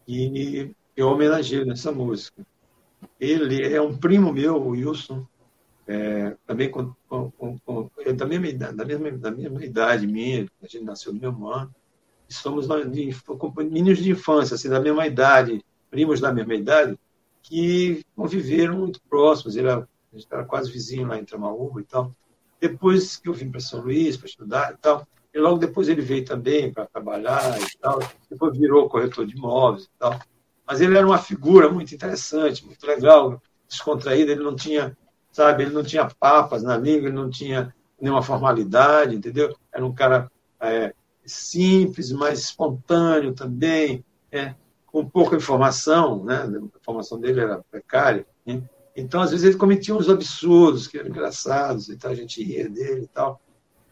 E eu homenageei nessa música. Ele é um primo meu, o Wilson, é, também com, com, com, é da, mesma idade, da, mesma, da mesma idade minha, a gente nasceu no mesmo ano, e somos de, meninos de infância, assim, da mesma idade, primos da mesma idade, que conviveram muito próximos. Ele era, a gente era quase vizinho lá em Tramaúba e tal. Depois que eu vim para São Luís para estudar e tal, e logo depois ele veio também para trabalhar e tal, depois virou corretor de imóveis e tal. Mas ele era uma figura muito interessante, muito legal, descontraída, ele não tinha, sabe, ele não tinha papas na língua, ele não tinha nenhuma formalidade, entendeu? Era um cara é, simples, mas espontâneo também, é, com pouca informação, né? A informação dele era precária, né? Então, às vezes, ele cometia uns absurdos que eram engraçados e tal, a gente ria dele e tal.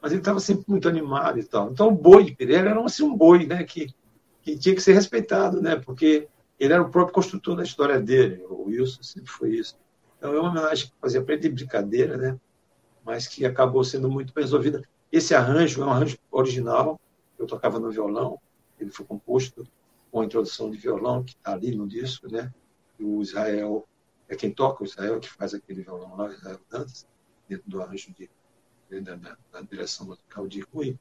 Mas ele estava sempre muito animado e tal. Então, o boi de Pirelli era assim, um boi né, que, que tinha que ser respeitado, né, porque ele era o próprio construtor da história dele. O Wilson sempre foi isso. Então, é uma homenagem que fazia para ele de brincadeira, né, mas que acabou sendo muito bem resolvida. Esse arranjo é um arranjo original. Eu tocava no violão, ele foi composto com a introdução de violão que está ali no disco, né? O Israel é quem toca o Israel, que faz aquele violão lá, Israel Dantas, dentro do arranjo de, da, da, da, direção musical de Rui.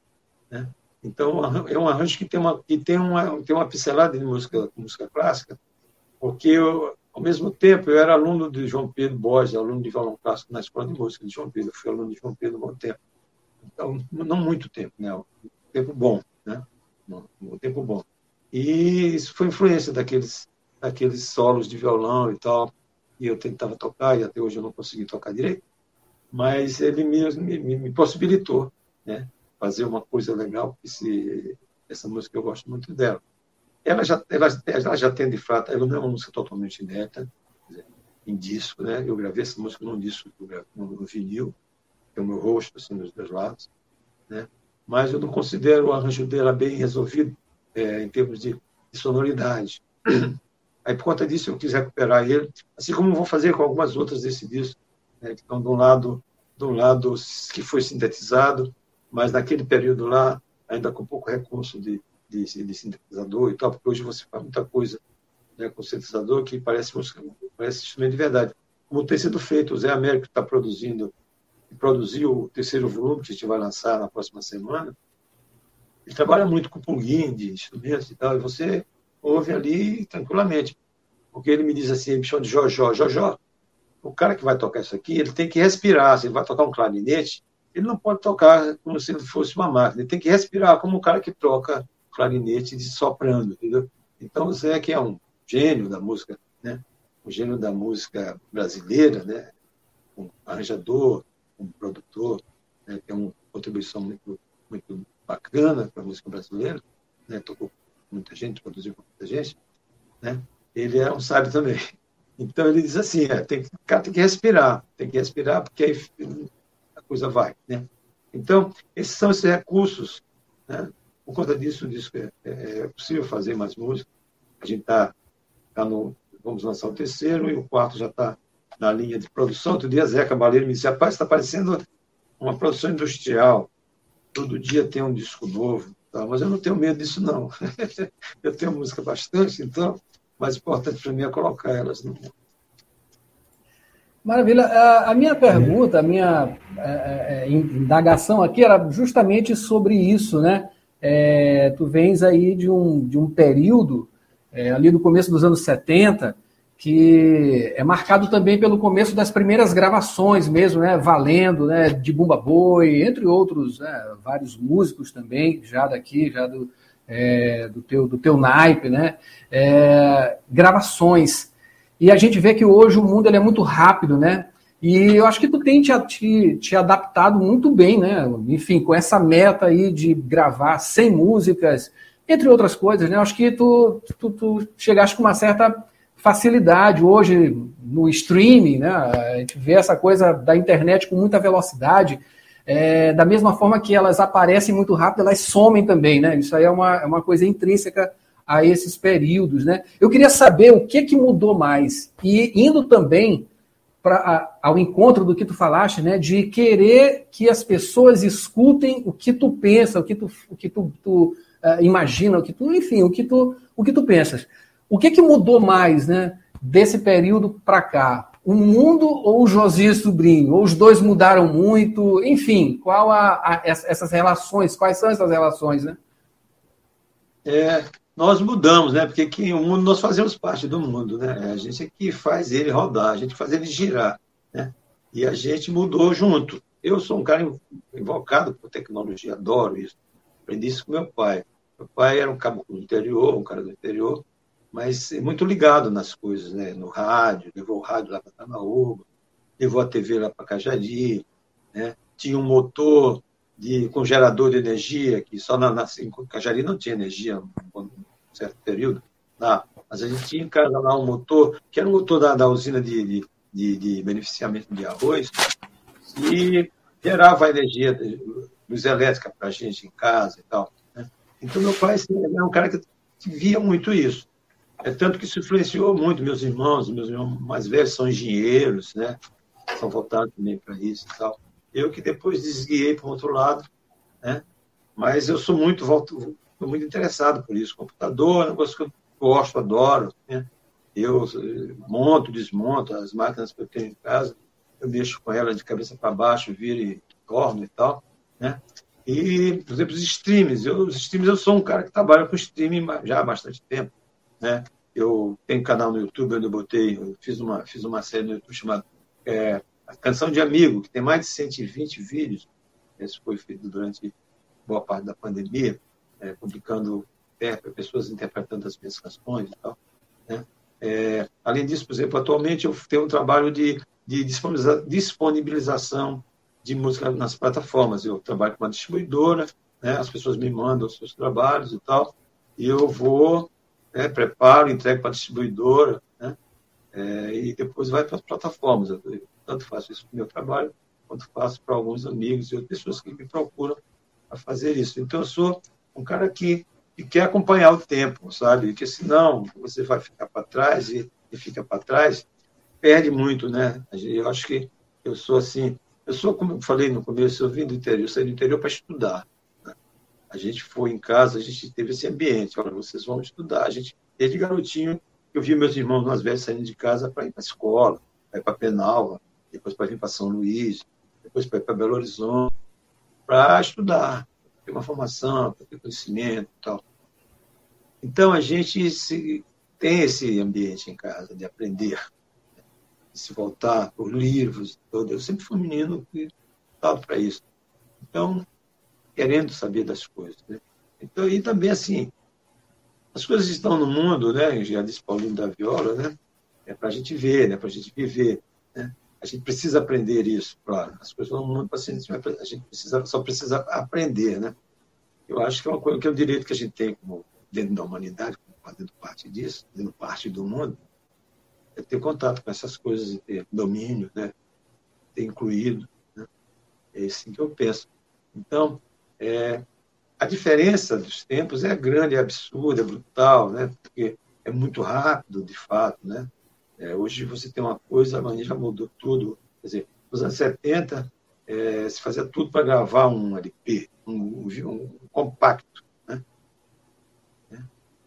Né? Então, é um arranjo que tem uma, que tem uma, tem uma pincelada de música, música clássica, porque eu, ao mesmo tempo eu era aluno de João Pedro Borges, aluno de violão clássico na Escola de Música de João Pedro, eu fui aluno de João Pedro há um bom tempo. Então, não muito tempo, né? Um tempo bom, né? Um tempo bom. E isso foi influência daqueles, daqueles solos de violão e tal, e eu tentava tocar, e até hoje eu não consegui tocar direito, mas ele me, me, me possibilitou né, fazer uma coisa legal, que se, essa música eu gosto muito dela. Ela já, ela, ela já tem, de fato, ela não é uma música totalmente ineta, em disco, né? Eu gravei essa música num disco, no vinil, tem o meu rosto assim nos dois lados, né? Mas eu não considero o arranjo dela bem resolvido é, em termos de, de, sonoridade. Aí por conta disso eu quis recuperar ele, assim como vou fazer com algumas outras desse disco, né? que estão de um lado, um lado que foi sintetizado, mas naquele período lá ainda com pouco recurso de, de, de sintetizador e tal, porque hoje você faz muita coisa né, com sintetizador que parece, parece instrumento de verdade. Como tem sido feito, o Zé Américo está produzindo, produziu o terceiro volume que a gente vai lançar na próxima semana. Ele trabalha muito com plugin de instrumentos e tal, e você ouve ali tranquilamente. Porque ele me diz assim, ele me chama de Jojó, Jojó, o cara que vai tocar isso aqui, ele tem que respirar. Se ele vai tocar um clarinete, ele não pode tocar como se ele fosse uma máquina. Ele tem que respirar como o cara que toca clarinete de soprando, entendeu? Então, o Zé, que é um gênio da música, né? um gênio da música brasileira, né? um arranjador, um produtor, né? tem uma contribuição muito, muito bacana para a música brasileira, né? tocou muita gente, produziu com muita gente, né? ele é um sábio também. (laughs) Então ele diz assim, é, tem, o cara tem que respirar, tem que respirar porque aí a coisa vai. Né? Então, esses são esses recursos. Né? Por conta disso, disso é, é, é possível fazer mais música. A gente está tá no. Vamos lançar o terceiro e o quarto já está na linha de produção. Outro dia, Zé Cabaleiro me disse: rapaz, está parecendo uma produção industrial. Todo dia tem um disco novo. Tá? Mas eu não tenho medo disso, não. (laughs) eu tenho música bastante, então, mais importante para mim é colocar elas no mundo. Maravilha. A minha pergunta, a minha é, é, indagação aqui era justamente sobre isso, né? É, tu vens aí de um, de um período é, ali do começo dos anos 70, que é marcado também pelo começo das primeiras gravações mesmo, né, valendo, né, de Bumba Boi, entre outros, né, vários músicos também, já daqui, já do, é, do, teu, do teu naipe, né, é, gravações. E a gente vê que hoje o mundo ele é muito rápido, né, e eu acho que tu tem te, te, te, adaptado muito bem, né? Enfim, com essa meta aí de gravar 100 músicas, entre outras coisas, né? Eu acho que tu, tu, tu chegaste com uma certa facilidade hoje no streaming, né? A gente vê essa coisa da internet com muita velocidade. É, da mesma forma que elas aparecem muito rápido, elas somem também, né? Isso aí é uma, é uma coisa intrínseca a esses períodos, né? Eu queria saber o que, que mudou mais e indo também para ao encontro do que tu falaste, né? De querer que as pessoas escutem o que tu pensa, o que tu, o que tu, tu uh, imagina, o que tu, enfim, o que tu, o que tu pensas. O que, que mudou mais, né, desse período para cá? O mundo ou o Josias Sobrinho? Ou os dois mudaram muito? Enfim, qual a, a, essas relações? Quais são essas relações, né? É, nós mudamos, né? Porque aqui, o mundo nós fazemos parte do mundo, né? A gente é que faz ele rodar, a gente faz ele girar, né? E a gente mudou junto. Eu sou um cara invocado por tecnologia, adoro isso. Aprendi isso com meu pai. Meu pai era um caboclo do interior, um cara do interior, mas muito ligado nas coisas, né? No rádio, levou o rádio lá para Tamaúba, levou a TV lá para Cajadi, né? Tinha um motor de, com gerador de energia, que só na, na em Cajari não tinha energia um certo período, lá. mas a gente tinha em casa lá um motor, que era um motor da, da usina de, de, de, beneficiamento de arroz, e gerava energia luz elétrica para a gente em casa e tal. Né? Então, meu pai assim, é um cara que via muito isso. É tanto que isso influenciou muito meus irmãos, meus irmãos mais velhos são engenheiros, né? São voltados também para isso e tal. Eu que depois desguiei para o outro lado, né? Mas eu sou muito volto, muito interessado por isso. Computador é um negócio que eu gosto, adoro. Né? Eu monto, desmonto as máquinas que eu tenho em casa, eu mexo com elas de cabeça para baixo, viro e torno e tal. Né? E, por exemplo, os streams. Eu, os streams, eu sou um cara que trabalha com streaming já há bastante tempo. Né? Eu tenho um canal no YouTube onde eu botei, eu fiz uma, fiz uma série no YouTube chamada é, Canção de Amigo, que tem mais de 120 vídeos. Esse foi feito durante boa parte da pandemia, é, publicando intérprete, pessoas interpretando as minhas canções e tal. Né? É, além disso, por exemplo, atualmente eu tenho um trabalho de, de disponibilização de música nas plataformas. Eu trabalho com uma distribuidora, né? as pessoas me mandam os seus trabalhos e tal, e eu vou, né, preparo, entrego para a distribuidora, né? É, e depois vai para as plataformas. Eu, tanto faço isso com o meu trabalho, quanto faço para alguns amigos e outras pessoas que me procuram a fazer isso. Então, eu sou um cara que, que quer acompanhar o tempo, sabe? Porque senão você vai ficar para trás e, e fica para trás, perde muito, né? Eu acho que eu sou assim, eu sou, como eu falei no começo, eu vim do interior, eu saí do interior para estudar. Né? Gente foi em casa, a gente teve esse ambiente, olha, vocês vão estudar. A gente, desde garotinho, eu vi meus irmãos mais velhos saindo de casa para ir para a escola, para ir para Penalva, depois para vir para São Luís, depois para ir para Belo Horizonte, para estudar, ter uma formação, para ter conhecimento e tal. Então, a gente se, tem esse ambiente em casa de aprender, de se voltar por livros. Eu sempre fui um menino que estava para isso. Então, querendo saber das coisas. Né? Então, e também, assim, as coisas estão no mundo, né? Já disse Paulinho da Viola, né? É para a gente ver, né? Para a gente viver. Né? A gente precisa aprender isso, claro. As coisas estão no mundo a gente precisa, só precisa aprender, né? Eu acho que é uma coisa que é um direito que a gente tem como dentro da humanidade, como fazendo parte disso, fazendo parte do mundo, é ter contato com essas coisas e ter domínio, né? Ter incluído, né? É assim que eu penso. Então, é, a diferença dos tempos é grande, é absurda, é brutal, né? Porque é muito rápido, de fato, né? É, hoje você tem uma coisa, amanhã já mudou tudo. Quer dizer, nos anos 70, é, se fazia tudo para gravar um LP, um, um, compacto, né? É,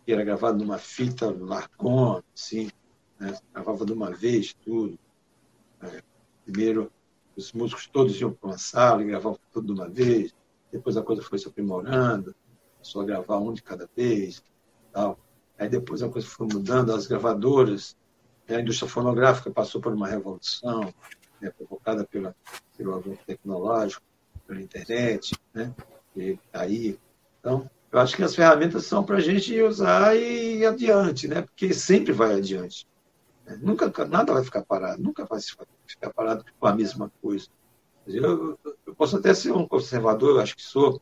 que era gravado numa fita Larcon, assim, né? gravava de uma vez tudo. É, primeiro, os músicos todos iam para uma sala e gravavam tudo de uma vez. Depois a coisa foi se aprimorando, só gravar um de cada vez, tal. Aí depois a coisa foi mudando, as gravadoras a indústria fonográfica passou por uma revolução né, provocada pela, pelo avanço tecnológico, pela internet, né, e aí, então, eu acho que as ferramentas são para a gente usar e ir adiante, né, porque sempre vai adiante. Né, nunca, nada vai ficar parado, nunca vai ficar parado com a mesma coisa. Eu, eu posso até ser um conservador, eu acho que sou,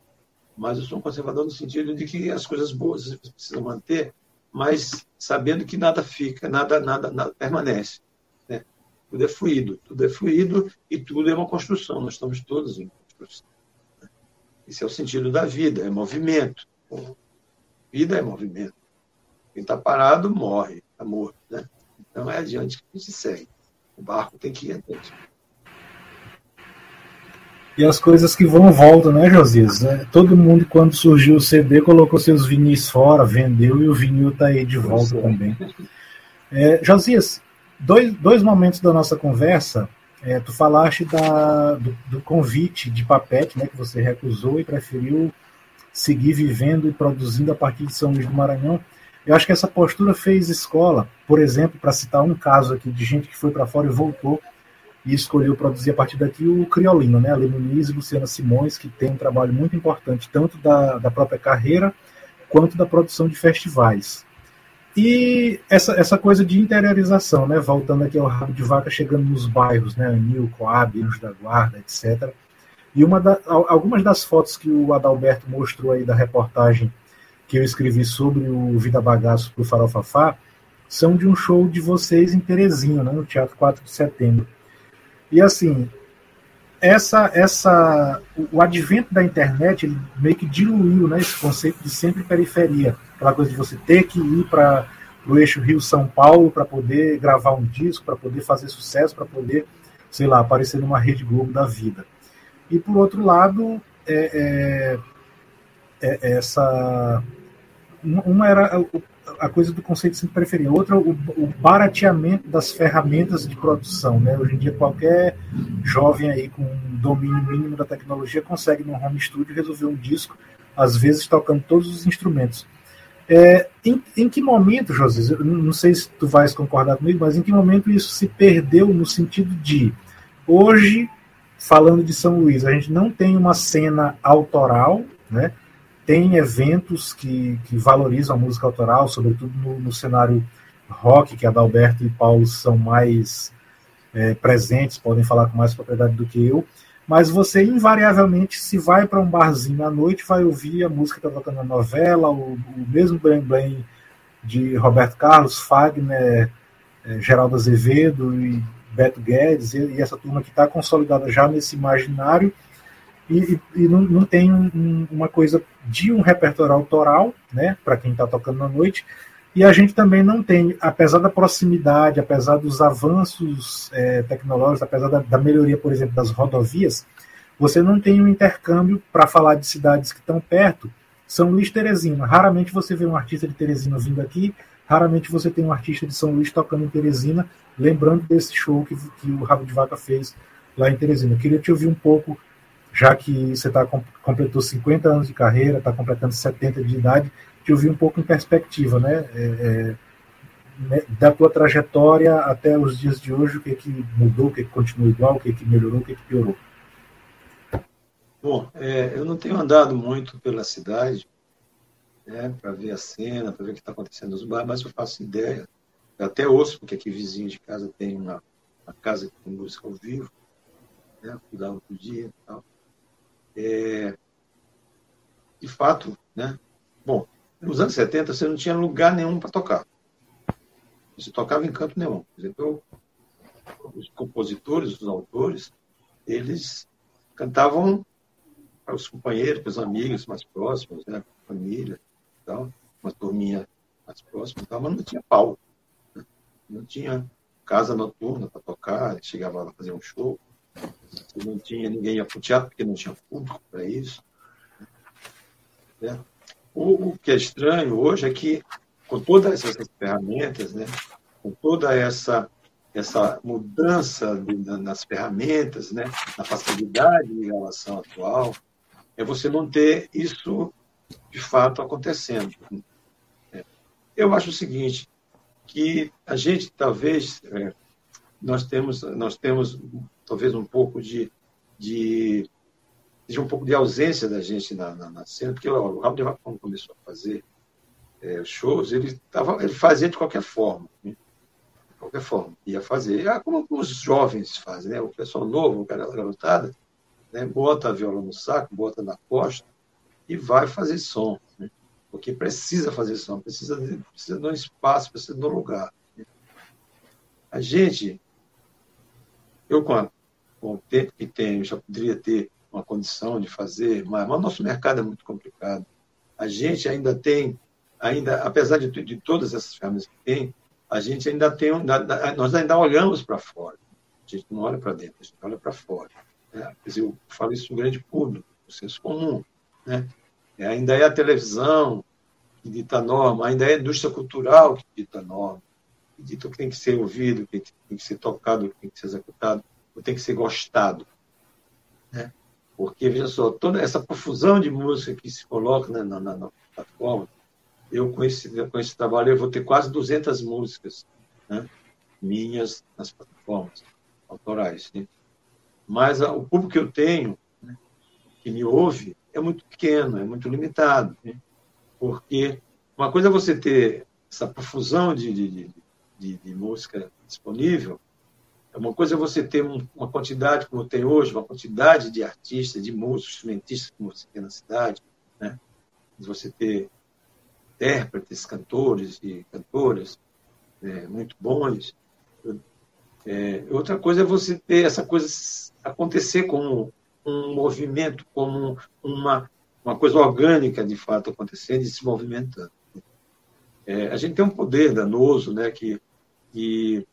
mas eu sou um conservador no sentido de que as coisas boas você precisa manter, mas sabendo que nada fica, nada, nada, nada permanece. Né? Tudo é fluido, tudo é fluido e tudo é uma construção. Nós estamos todos em construção. Né? Esse é o sentido da vida, é movimento. Vida é movimento. Quem está parado morre, está morto. Né? Então é adiante que a gente segue. O barco tem que ir adiante. E as coisas que vão voltam, né, Josias? Né? Todo mundo, quando surgiu o CD, colocou seus vinis fora, vendeu e o vinil está aí de volta é. também. É, Josias, dois, dois momentos da nossa conversa, é, tu falaste da, do, do, convite de Papete, né, que você recusou e preferiu seguir vivendo e produzindo a partir de São Luís do Maranhão. Eu acho que essa postura fez escola, por exemplo, para citar um caso aqui de gente que foi para fora e voltou e escolheu produzir a partir daqui o Criolino, né? A Muniz e Luciana Simões, que tem um trabalho muito importante, tanto da, da própria carreira quanto da produção de festivais. E essa, essa coisa de interiorização, né? Voltando aqui ao rabo de vaca, chegando nos bairros, né? Anil, Coab, Anjos da Guarda, etc. E uma da, algumas das fotos que o Adalberto mostrou aí da reportagem que eu escrevi sobre o Vida Bagaço para o Farofafá são de um show de vocês em Terezinha, né? No Teatro 4 de Setembro. E assim, essa, essa, o advento da internet ele meio que diluiu né, esse conceito de sempre periferia. Aquela coisa de você ter que ir para o eixo Rio-São Paulo para poder gravar um disco, para poder fazer sucesso, para poder, sei lá, aparecer numa rede Globo da vida. E por outro lado, é, é, é essa. Uma era a coisa do conceito de preferir. Outra, o, o, barateamento das ferramentas de produção. Né? Hoje em dia, qualquer jovem aí com domínio mínimo da tecnologia consegue, no home studio, resolver um disco, às vezes tocando todos os instrumentos. É, em, em, que momento, José, não sei se tu vais concordar comigo, mas em que momento isso se perdeu no sentido de, hoje, falando de São Luís, a gente não tem uma cena autoral, né? Tem eventos que, que valorizam a música autoral, sobretudo no, no cenário rock, que Adalberto e Paulo são mais é, presentes, podem falar com mais propriedade do que eu, mas você invariavelmente, se vai para um barzinho à noite, vai ouvir a música que está tocando na novela, o, o mesmo Blém Blém de Roberto Carlos, Fagner, é, Geraldo Azevedo e Beto Guedes, e, e essa turma que está consolidada já nesse imaginário, e, e não, não, tem um, uma coisa de um repertório autoral, né, para quem está tocando na noite, e a gente também não tem, apesar da proximidade, apesar dos avanços é, tecnológicos, apesar da, da, melhoria, por exemplo, das rodovias, você não tem um intercâmbio para falar de cidades que estão perto. São Luís Teresina. Raramente você vê um artista de Teresina vindo aqui, raramente você tem um artista de São Luís tocando em Teresina, lembrando desse show que, que o Rabo de Vaca fez lá em Teresina. Eu queria te ouvir um pouco, já que você tá, completou 50 anos de carreira, está completando 70 de idade, te ouvir um pouco em perspectiva, né? É, é, né? da tua trajetória até os dias de hoje, o que, que mudou, o que, que continua igual, o que, que melhorou, o que, que piorou? Bom, é, eu não tenho andado muito pela cidade né, para ver a cena, para ver o que está acontecendo nos bairros, mas eu faço ideia. Eu até ouço, porque aqui vizinho de casa tem uma, uma casa que tem música ao vivo, né, cuidava do dia e tal. É, de fato, né, bom, nos anos 70, você não tinha lugar nenhum para tocar. Você tocava em canto nenhum. Exemplo, os compositores, os autores, eles cantavam para os companheiros, para os amigos mais próximos, né? família, tal, uma turminha mais próxima, tal, mas não tinha pau. Né? Não tinha casa noturna para tocar, chegava lá fazer um show. Não tinha ninguém ia para o teatro, porque não tinha público para isso. Né? O, que é estranho hoje é que, com todas essas ferramentas, né, com toda essa, essa mudança de, nas ferramentas, né, na facilidade de relação atual, é você não ter isso de fato acontecendo. Eu acho o seguinte, que a gente talvez é, nós temos nós temos talvez um pouco de, de um pouco de ausência da gente na, na, na cena, porque o Rabo de Vaca, quando começou a fazer é, shows, ele, tava, ele fazia de qualquer forma. Né? De qualquer forma, ia fazer. Ah, como os jovens fazem, né? o pessoal novo, o cara garotada, né? bota a viola no saco, bota na costa e vai fazer som. Né? Porque precisa fazer som, precisa de, precisa de um espaço, precisa de um lugar. Né? A gente, eu com, a, com o tempo que tenho, já poderia ter uma condição de fazer, mas, mas o nosso mercado é muito complicado. A gente ainda tem, ainda, apesar de, de todas essas ferramentas que tem, a gente ainda tem, nós ainda olhamos para fora. A gente não olha para dentro, a gente olha para fora. Né? Eu falo isso no grande público, no senso comum. Né? É, ainda é a televisão que dita a norma, ainda é a indústria cultural que dita a norma, que dita o que tem que ser ouvido, o que tem que ser tocado, o que tem que ser executado, tem que ser gostado. Né? Porque, veja só, toda essa profusão de música que se coloca né, na, na, na, plataforma, eu com esse, com esse trabalho eu vou ter quase 200 músicas né, minhas nas plataformas autorais. Né? Mas a, o público que eu tenho, né, que me ouve, é muito pequeno, é muito limitado. Né? Porque uma coisa é você ter essa profusão de, de, de, de música disponível, uma coisa é você ter uma quantidade, como tem hoje, uma quantidade de artistas, de músicos, instrumentistas, como você tem na cidade, né? você ter intérpretes, cantores e cantoras né? muito bons. É, outra coisa é você ter essa coisa acontecer como um movimento, como uma, uma coisa orgânica, de fato, acontecendo e se movimentando. É, a gente tem um poder danoso né, que, que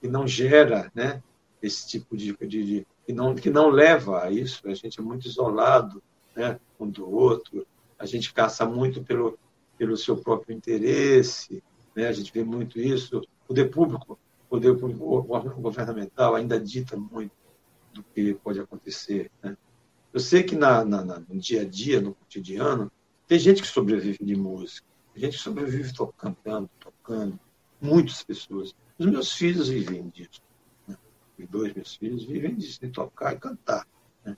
que não gera né, esse tipo de, de, de, que, não, que não leva a isso. A gente é muito isolado né, um do outro, a gente caça muito pelo, pelo seu próprio interesse, né, a gente vê muito isso. O poder público, o poder governamental ainda dita muito do que pode acontecer. Né? Eu sei que na, na, no dia a dia, no cotidiano, tem gente que sobrevive de música, tem gente que sobrevive tocando, tocando, muitas pessoas. Os meus filhos vivem disso. Né? Os dois meus filhos vivem disso, de tocar e cantar. Né?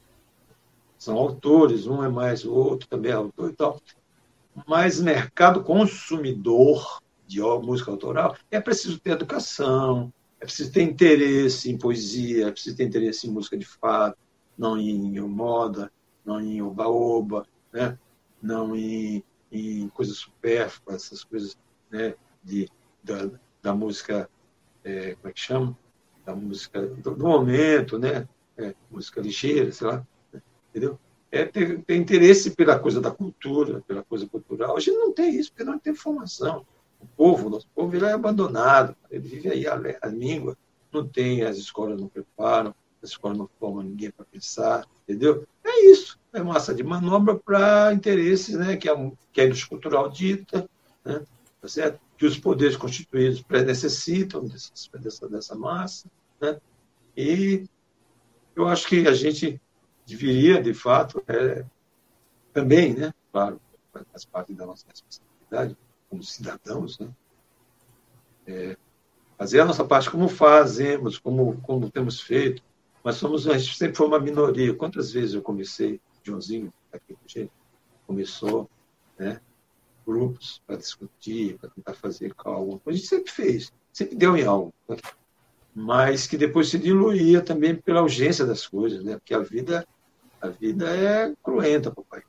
são autores, um é mais o outro também é autor e tal. Mas mercado consumidor de música autoral é preciso ter educação, é preciso ter interesse em poesia, é preciso ter interesse em música de fato, não em moda, não em oba-oba, né? não em, em coisas supérfluas, essas coisas né? de, da, da música, é, como é que chama? Da música do, momento, né? É, música ligeira, sei lá, né? entendeu? É ter, ter, interesse pela coisa da cultura, pela coisa cultural. A gente não tem isso, porque não tem formação. O povo, nosso povo, ele é abandonado. Ele vive aí a, a língua, não tem, as escolas não preparam, as escolas não formam ninguém para pensar, entendeu? É isso. É massa de manobra para interesses né, que, a, que a indústria cultural dita, né, tá certo? Que os poderes constituídos necessitam dessa, dessa massa. Né? E eu acho que a gente deveria, de fato, é, também, né, claro, faz parte da nossa responsabilidade como cidadãos, né, é, fazer a nossa parte como fazemos, como, como temos feito, mas somos, a gente sempre foi uma minoria. Quantas vezes eu comecei, Joãozinho, aqui com gente, começou, né, grupos para discutir, para tentar fazer algo. A gente sempre fez, sempre deu em algo. Mas que depois se diluía também pela urgência das coisas, né? Porque a vida, a vida é cruenta, papai.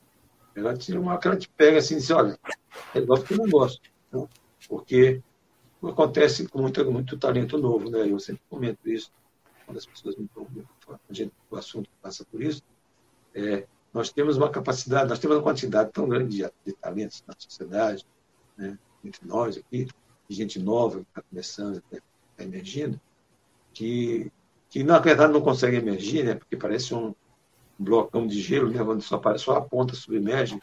Ela te, uma, ela te pega assim e diz, olha, resolve que eu não gosto. Né? Porque acontece com muito, muito talento novo, né? Eu sempre comento isso, quando as pessoas me perguntam, a gente, o assunto passa por isso, é, nós temos uma capacidade, nós temos uma quantidade tão grande de, de talentos na sociedade, né, entre nós aqui, de gente nova que está começando, está emergindo, que, que na verdade não consegue emergir, né, porque parece um blocão de gelo, né, onde só, só a ponta submerge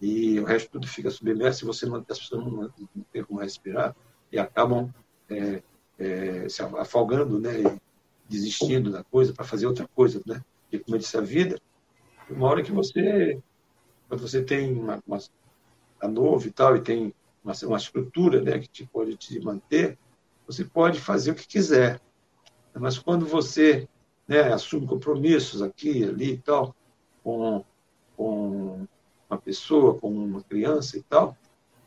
e o resto tudo fica submerso e você não, as pessoas não, não, tem como respirar e acabam é, é, se afogando, né, desistindo da coisa para fazer outra coisa, né? Porque, como eu disse, a vida uma hora que você, quando você tem uma, uma a novo e tal, e tem uma, uma estrutura né, que te pode te manter, você pode fazer o que quiser. Mas quando você né, assume compromissos aqui, ali e tal, com, com uma pessoa, com uma criança e tal,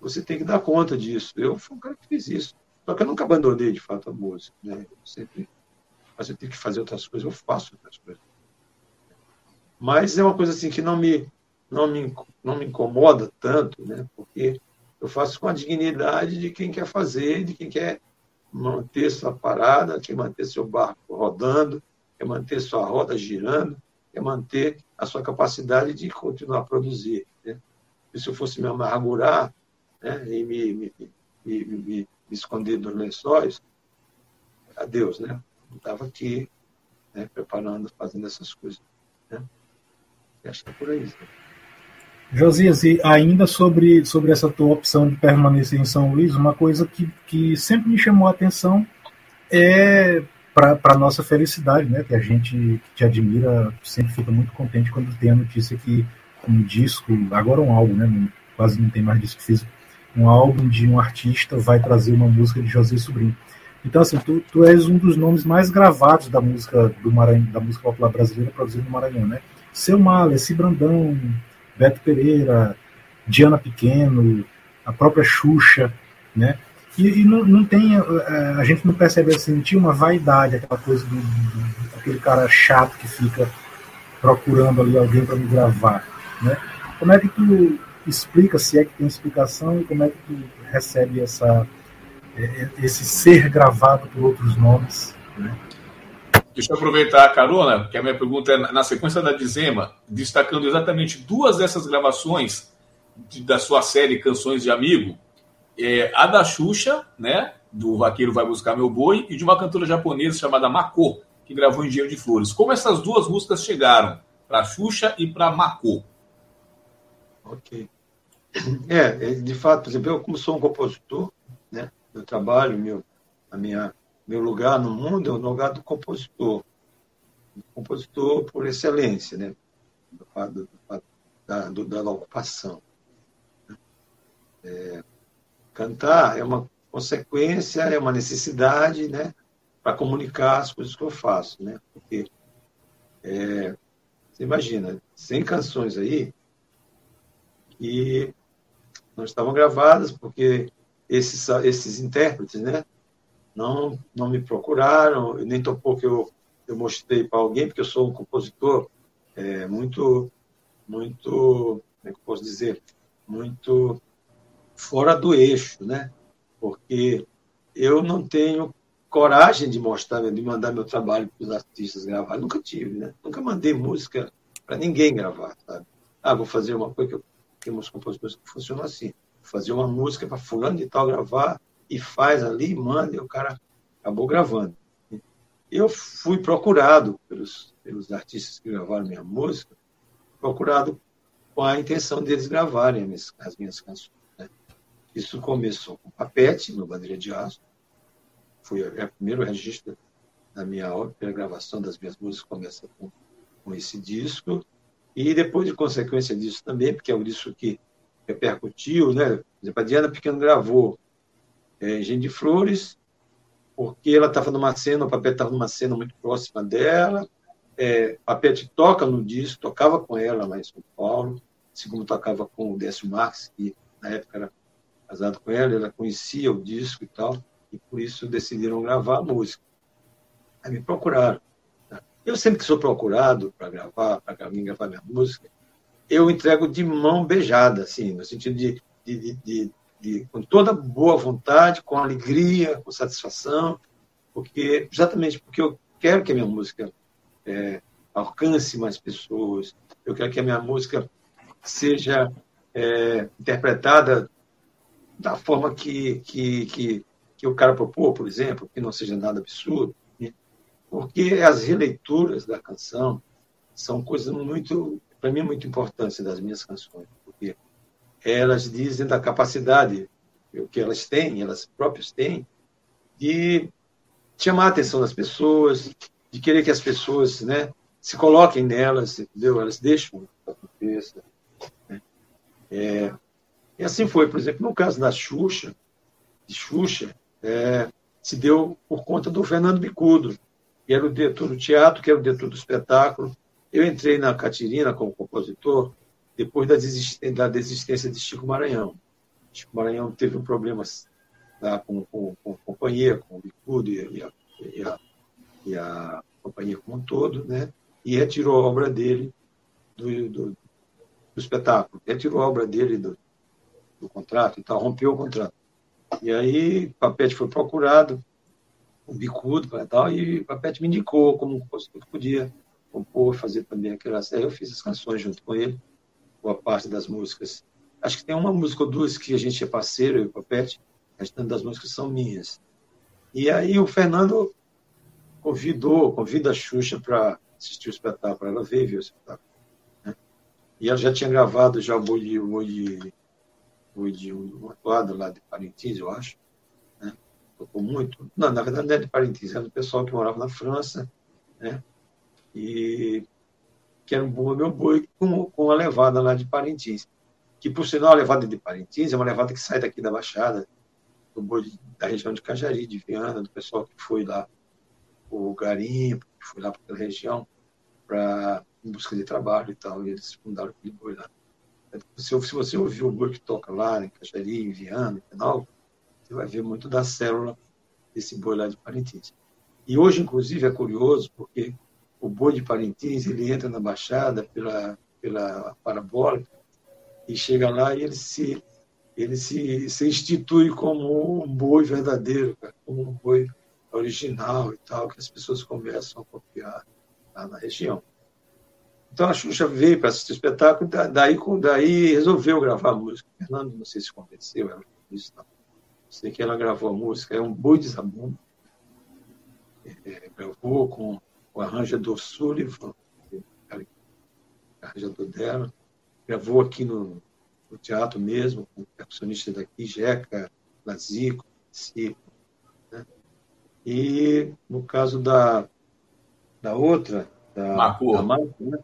você tem que dar conta disso. Eu fui um cara que fiz isso. Só que eu nunca abandonei, de fato, a música. Né? Eu sempre, mas eu tenho que fazer outras coisas, eu faço outras coisas. Mas é uma coisa assim que não me, não me, não me incomoda tanto, né? porque eu faço com a dignidade de quem quer fazer, de quem quer manter sua parada, quer manter seu barco rodando, quer manter sua roda girando, quer manter a sua capacidade de continuar a produzir. Né? E se eu fosse me amargurar né? e me, me, me, me, esconder dos lençóis, adeus, né? Estava aqui né, preparando, fazendo essas coisas. Né? Acho que é por aí. Josias, e ainda sobre, sobre essa tua opção de permanecer em São Luís, uma coisa que, que sempre me chamou a atenção é para a nossa felicidade, né? Que a gente que te admira sempre fica muito contente quando tem a notícia que um disco, agora um álbum, né? Quase não tem mais disco físico, um álbum de um artista vai trazer uma música de José Sobrinho. Então, assim, tu, tu és um dos nomes mais gravados da música do Maranhão, da música popular brasileira produzida no Maranhão, né? Seu Mal, Esse Brandão, Beto Pereira, Diana Pequeno, a própria Xuxa, né? E, e não, não, tem, é, a gente não percebe assim, tinha uma vaidade, aquela coisa do, do aquele cara chato que fica procurando ali alguém para me gravar, né? Como é que tu explica, se é que tem explicação, e como é que tu recebe essa, é, esse ser gravado por outros nomes, né? Deixa eu aproveitar a carona, que a minha pergunta é na sequência da Dizema, destacando exatamente duas dessas gravações de, da sua série Canções de Amigo. É, a da Xuxa, né, do Vaqueiro Vai Buscar Meu Boi, e de uma cantora japonesa chamada Mako, que gravou Dinheiro de Flores. Como essas duas músicas chegaram para Xuxa e para Mako? Ok. É, de fato, por exemplo, eu como sou um compositor, né, meu trabalho, meu, a minha meu lugar no mundo é o lugar do compositor. Do compositor por excelência, né? Do, do, da, do, da, ocupação. É, cantar é uma consequência, é uma necessidade, né? Para comunicar as coisas que eu faço, né? Porque é, Você imagina, 100 canções aí que não estavam gravadas porque esses, esses intérpretes, né, não, não me procuraram, nem que eu, eu mostrei para alguém, porque eu sou um compositor é, muito, muito, como é que eu posso dizer, muito fora do eixo, né? Porque eu não tenho coragem de mostrar, de mandar meu trabalho para os artistas gravar. Nunca tive, né? Nunca mandei música para ninguém gravar, sabe? Ah, vou fazer uma coisa que eu tenho uns compositores que funcionam assim. Fazer uma música para fulano de tal gravar e faz ali, manda, e o cara acabou gravando. Eu fui procurado pelos, pelos artistas que gravaram minha música, procurado com a intenção deles gravarem as minhas, as minhas canções. Né? Isso começou com Papete, no Bandeira de Aço, foi o primeiro registro da minha obra, a gravação das minhas músicas começa com, com esse disco, e depois, de consequência disso também, porque é o disco que repercutiu, né? Por exemplo, a Diana Pequeno gravou é, de Flores, porque ela estava numa cena, o Papete estava numa cena muito próxima dela. É, Papete toca no disco, tocava com ela lá em São Paulo, como tocava com o Décio Marques, que na época era casado com ela, ela conhecia o disco e tal, e por isso decidiram gravar a música. Aí me procuraram. Eu sempre que sou procurado para gravar, para gravar minha música, eu entrego de mão beijada, assim, no sentido de, de, de, de, com toda boa vontade, com alegria, com satisfação, porque exatamente porque eu quero que a minha música é, alcance mais pessoas, eu quero que a minha música seja é, interpretada da forma que, que, que, que o cara propôs, por exemplo, que não seja nada absurdo, né? porque as releituras da canção são coisas muito, para mim, muito importantes das minhas canções, elas dizem da capacidade que elas têm, elas próprias têm, de chamar a atenção das pessoas, de querer que as pessoas né, se coloquem nelas, entendeu? Elas deixam a cabeça. Né? É, e assim foi, por exemplo, no caso da Xuxa, de Xuxa, é, se deu por conta do Fernando Bicudo, que era o diretor do teatro, que era o diretor do espetáculo. Eu entrei na Catirina como compositor depois da, desistência, da desistência de Chico Maranhão. Chico Maranhão teve um problema tá, com, com, com, a companhia, com o Bicudo e a, e, a, e a companhia como um todo, né? e retirou a obra dele do, do, do espetáculo, retirou a obra dele do, do contrato e tal, rompeu o contrato. E aí Papete foi procurado, o bicudo e tal, e Papete me indicou como que podia compor, fazer também aquelas. Aí eu fiz as canções junto com ele boa parte das músicas. Acho que tem uma música ou duas que a gente é parceiro, eu e o Papete, o restante das músicas são minhas. E aí o Fernando convidou, convida a Xuxa para assistir o espetáculo. Ela veio ver o espetáculo. Né? E ela já tinha gravado já o Boi de, uma toada lá de Parintins, eu acho. Né? Tocou muito. Não, na verdade não é de Parintins, é do pessoal que morava na França. Né? E que era um bom meu boi, com, com a levada lá de Parintins. Que, por sinal, a levada de Parintins é uma levada que sai daqui da Baixada, do boi da região de Cajari, de Viana, do pessoal que foi lá o garimpo, que foi lá para aquela região, para em busca de trabalho e tal, e eles fundaram aquele boi lá. Se, se você ouvir o boi que toca lá em Cajari, em Viana, em Penal, você vai ver muito da célula desse boi lá de Parintins. E hoje, inclusive, é curioso, porque o boi de Parintins, ele entra na Baixada pela, pela parabólica e chega lá e ele se, ele se, se institui como um boi verdadeiro, como um boi original e tal, que as pessoas começam a copiar lá na região. Então a Xuxa veio para assistir o espetáculo, daí, daí resolveu gravar a música. Fernando, não sei se convenceu ela isso, não. Sei que ela gravou a música, é um boi de zabumba. É, gravou com o arranjador Sullivan, arranjador dela, gravou aqui no, no teatro mesmo, com o percussionista daqui, Jeca, Lazico, Cico. Né? E no caso da, da outra, da Macor, da Marco, né?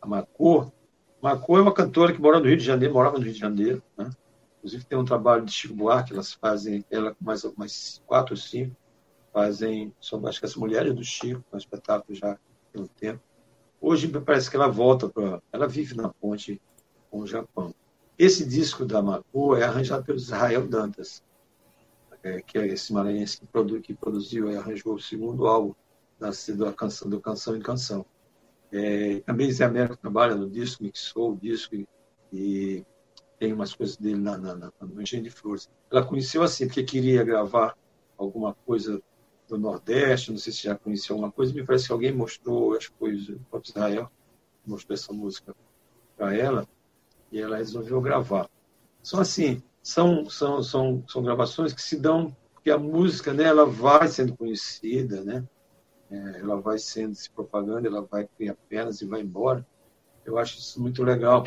a Macor, Macor é uma cantora que mora no Rio de Janeiro, morava no Rio de Janeiro, né? Inclusive tem um trabalho de Chico Buarque, elas fazem, ela com mais, mais quatro ou cinco, fazem, são acho que as mulheres do Chico, um espetáculo já tem um tempo. Hoje parece que ela volta para. Ela vive na ponte com o Japão. Esse disco da Macu é arranjado pelo Israel Dantas, é, que é esse maranhense que, produ, que produziu e arranjou o segundo álbum da, da canção, do Canção em Canção. É, também Zé Américo trabalha no disco, mixou o disco e, e tem umas coisas dele na, na, na, no Engenho de Flores. Ela conheceu assim, porque queria gravar alguma coisa do Nordeste, não sei se já conhecia alguma coisa, me parece que alguém mostrou, acho que foi o próprio Israel, mostrou essa música para ela, e ela resolveu gravar. São assim, são, são, são, são gravações que se dão, porque a música, né, ela vai sendo conhecida, né, é, ela vai sendo se propaganda, ela vai criar pernas e vai embora. Eu acho isso muito legal,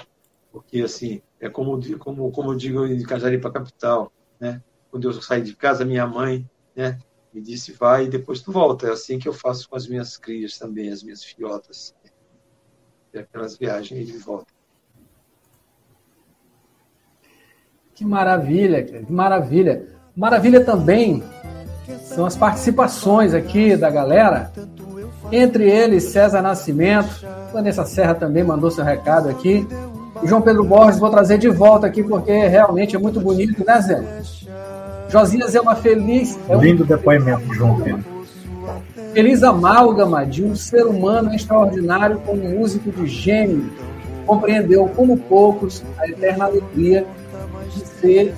porque assim, é como, como, como eu digo em Cajaripa Capital, né, quando eu saí de casa, minha mãe, né, me disse vai e depois tu volta. É assim que eu faço com as minhas crias também, as minhas filhotas. É aquelas viagens de volta. Que maravilha, que maravilha. Maravilha também são as participações aqui da galera. Entre eles, César Nascimento, Vanessa Serra também mandou seu recado aqui. O João Pedro Borges, vou trazer de volta aqui porque realmente é muito bonito, né, Zé? Josias é uma feliz. É um... Lindo depoimento, João Pedro. Feliz amálgama de um ser humano extraordinário com um músico de gênio. Compreendeu como poucos a eterna alegria de ser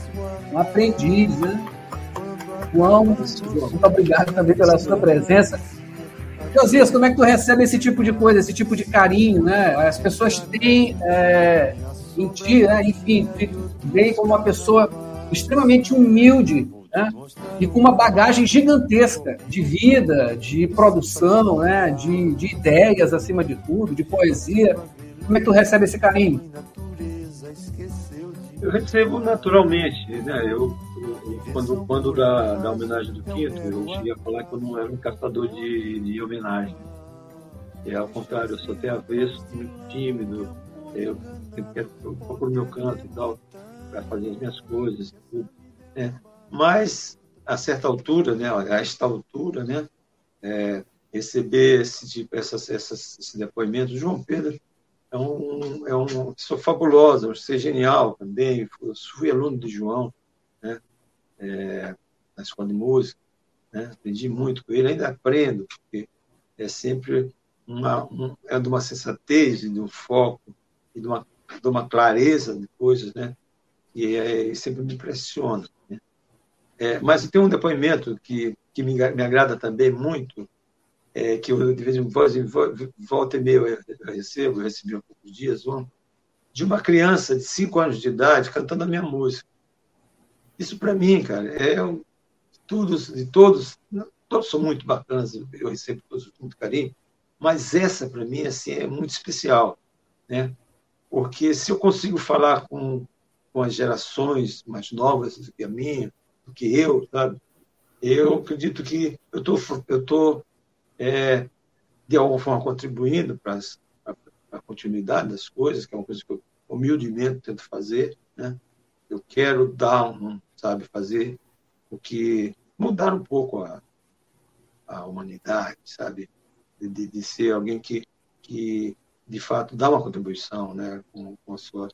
um aprendiz, né? João, muito obrigado também pela sua presença. Josias, como é que tu recebe esse tipo de coisa, esse tipo de carinho, né? As pessoas têm é, em ti, né? enfim, bem como uma pessoa extremamente humilde né? e com uma bagagem gigantesca de vida, de produção, né? de, de ideias acima de tudo, de poesia. Como é que tu recebe esse carinho? Eu recebo naturalmente, né? Eu, eu quando, quando da, da homenagem do Quinto, eu cheguei a falar que eu não era um caçador de, de homenagem. É ao contrário, eu sou até avesso, muito tímido, eu sempre quero, eu procuro meu canto e tal para fazer as minhas coisas, tudo, né? Mas a certa altura, né, a esta altura, né, é, receber esse tipo, essas, essas, esse depoimento, João Pedro é um, é um pessoa fabulosa, um ser genial também. Eu fui aluno de João, né, é, na escola de música, né, aprendi muito com ele, ainda aprendo, porque é sempre uma, um, é de uma sensatez, de um foco, e de uma, de uma clareza de coisas, né, e é, sempre me impressiona. Né? É, mas tem um depoimento que, que me, me agrada também muito, é, que eu de vez em quando, volta e meia eu recebo, eu recebi há poucos dias, um, de uma criança de 5 anos de idade cantando a minha música. Isso para mim, cara, é tudo de todos, todos são muito bacanas, eu recebo todos com muito carinho, mas essa para mim assim é muito especial, né? Porque se eu consigo falar com com as gerações mais novas do que a minha, do que eu, sabe? Eu acredito que eu tô, eu tô é, de alguma forma contribuindo para a continuidade das coisas, que é uma coisa que eu humildemente tento fazer, né? Eu quero dar um, sabe, fazer o que mudar um pouco a, a humanidade, sabe? De, de ser alguém que, que de fato dá uma contribuição, né, com, com a sua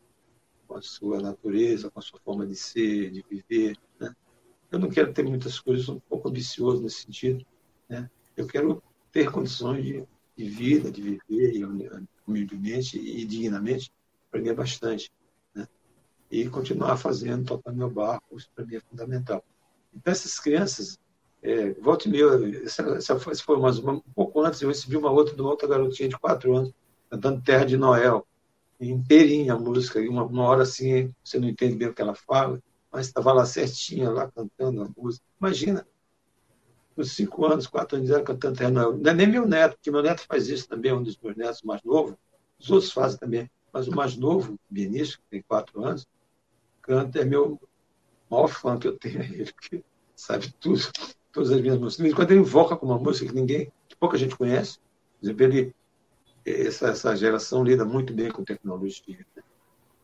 com a sua natureza, com a sua forma de ser, de viver. Né? Eu não quero ter muitas coisas, um pouco ambicioso nesse sentido. Né? Eu quero ter condições de, de vida, de viver humildemente e dignamente, aprender bastante. Né? E continuar fazendo, tocando meu barco, isso para mim é fundamental. Então, essas crianças, é, volta essa, essa foi mais uma, um pouco antes, eu recebi uma outra de uma outra garotinha de quatro anos, cantando Terra de Noel inteirinha a música, uma, uma hora assim, você não entende bem o que ela fala, mas estava lá certinha, lá cantando a música. Imagina, com cinco anos, quatro anos, ela cantando Terra Não é nem meu neto, porque meu neto faz isso também, é um dos meus netos mais novo, os outros fazem também, mas o mais novo, Vinícius, que tem quatro anos, canta, é meu maior fã que eu tenho, (laughs) ele, sabe tudo, todas as minhas músicas. Quando ele invoca com uma música que ninguém, que pouca gente conhece, por exemplo, ele essa, essa geração lida muito bem com tecnologia. Né?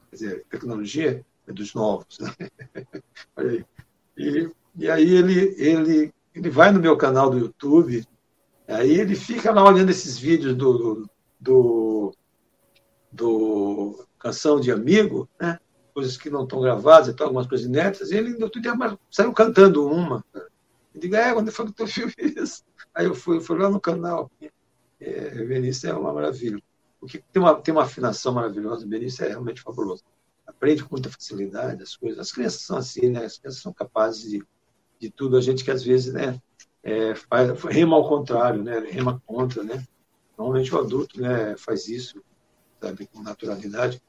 Quer dizer, tecnologia é dos novos. Né? (laughs) E, e aí ele, ele, ele vai no meu canal do YouTube, aí ele fica lá olhando esses vídeos do, do, do, Canção de Amigo, né? coisas que não estão gravadas, então, algumas coisas inéditas, e ele outro dia saiu cantando uma. Eu digo, é, quando foi que tu viu isso? Aí eu fui, fui lá no canal. É, Benício é uma maravilha. Porque tem uma, tem uma afinação maravilhosa, Benício é realmente fabuloso. Aprende com muita facilidade as coisas. As crianças são assim, né? As crianças são capazes de, de tudo. A gente que às vezes, né, é, faz, rema ao contrário, né? Rema contra, né? Normalmente o adulto né, faz isso, sabe, com naturalidade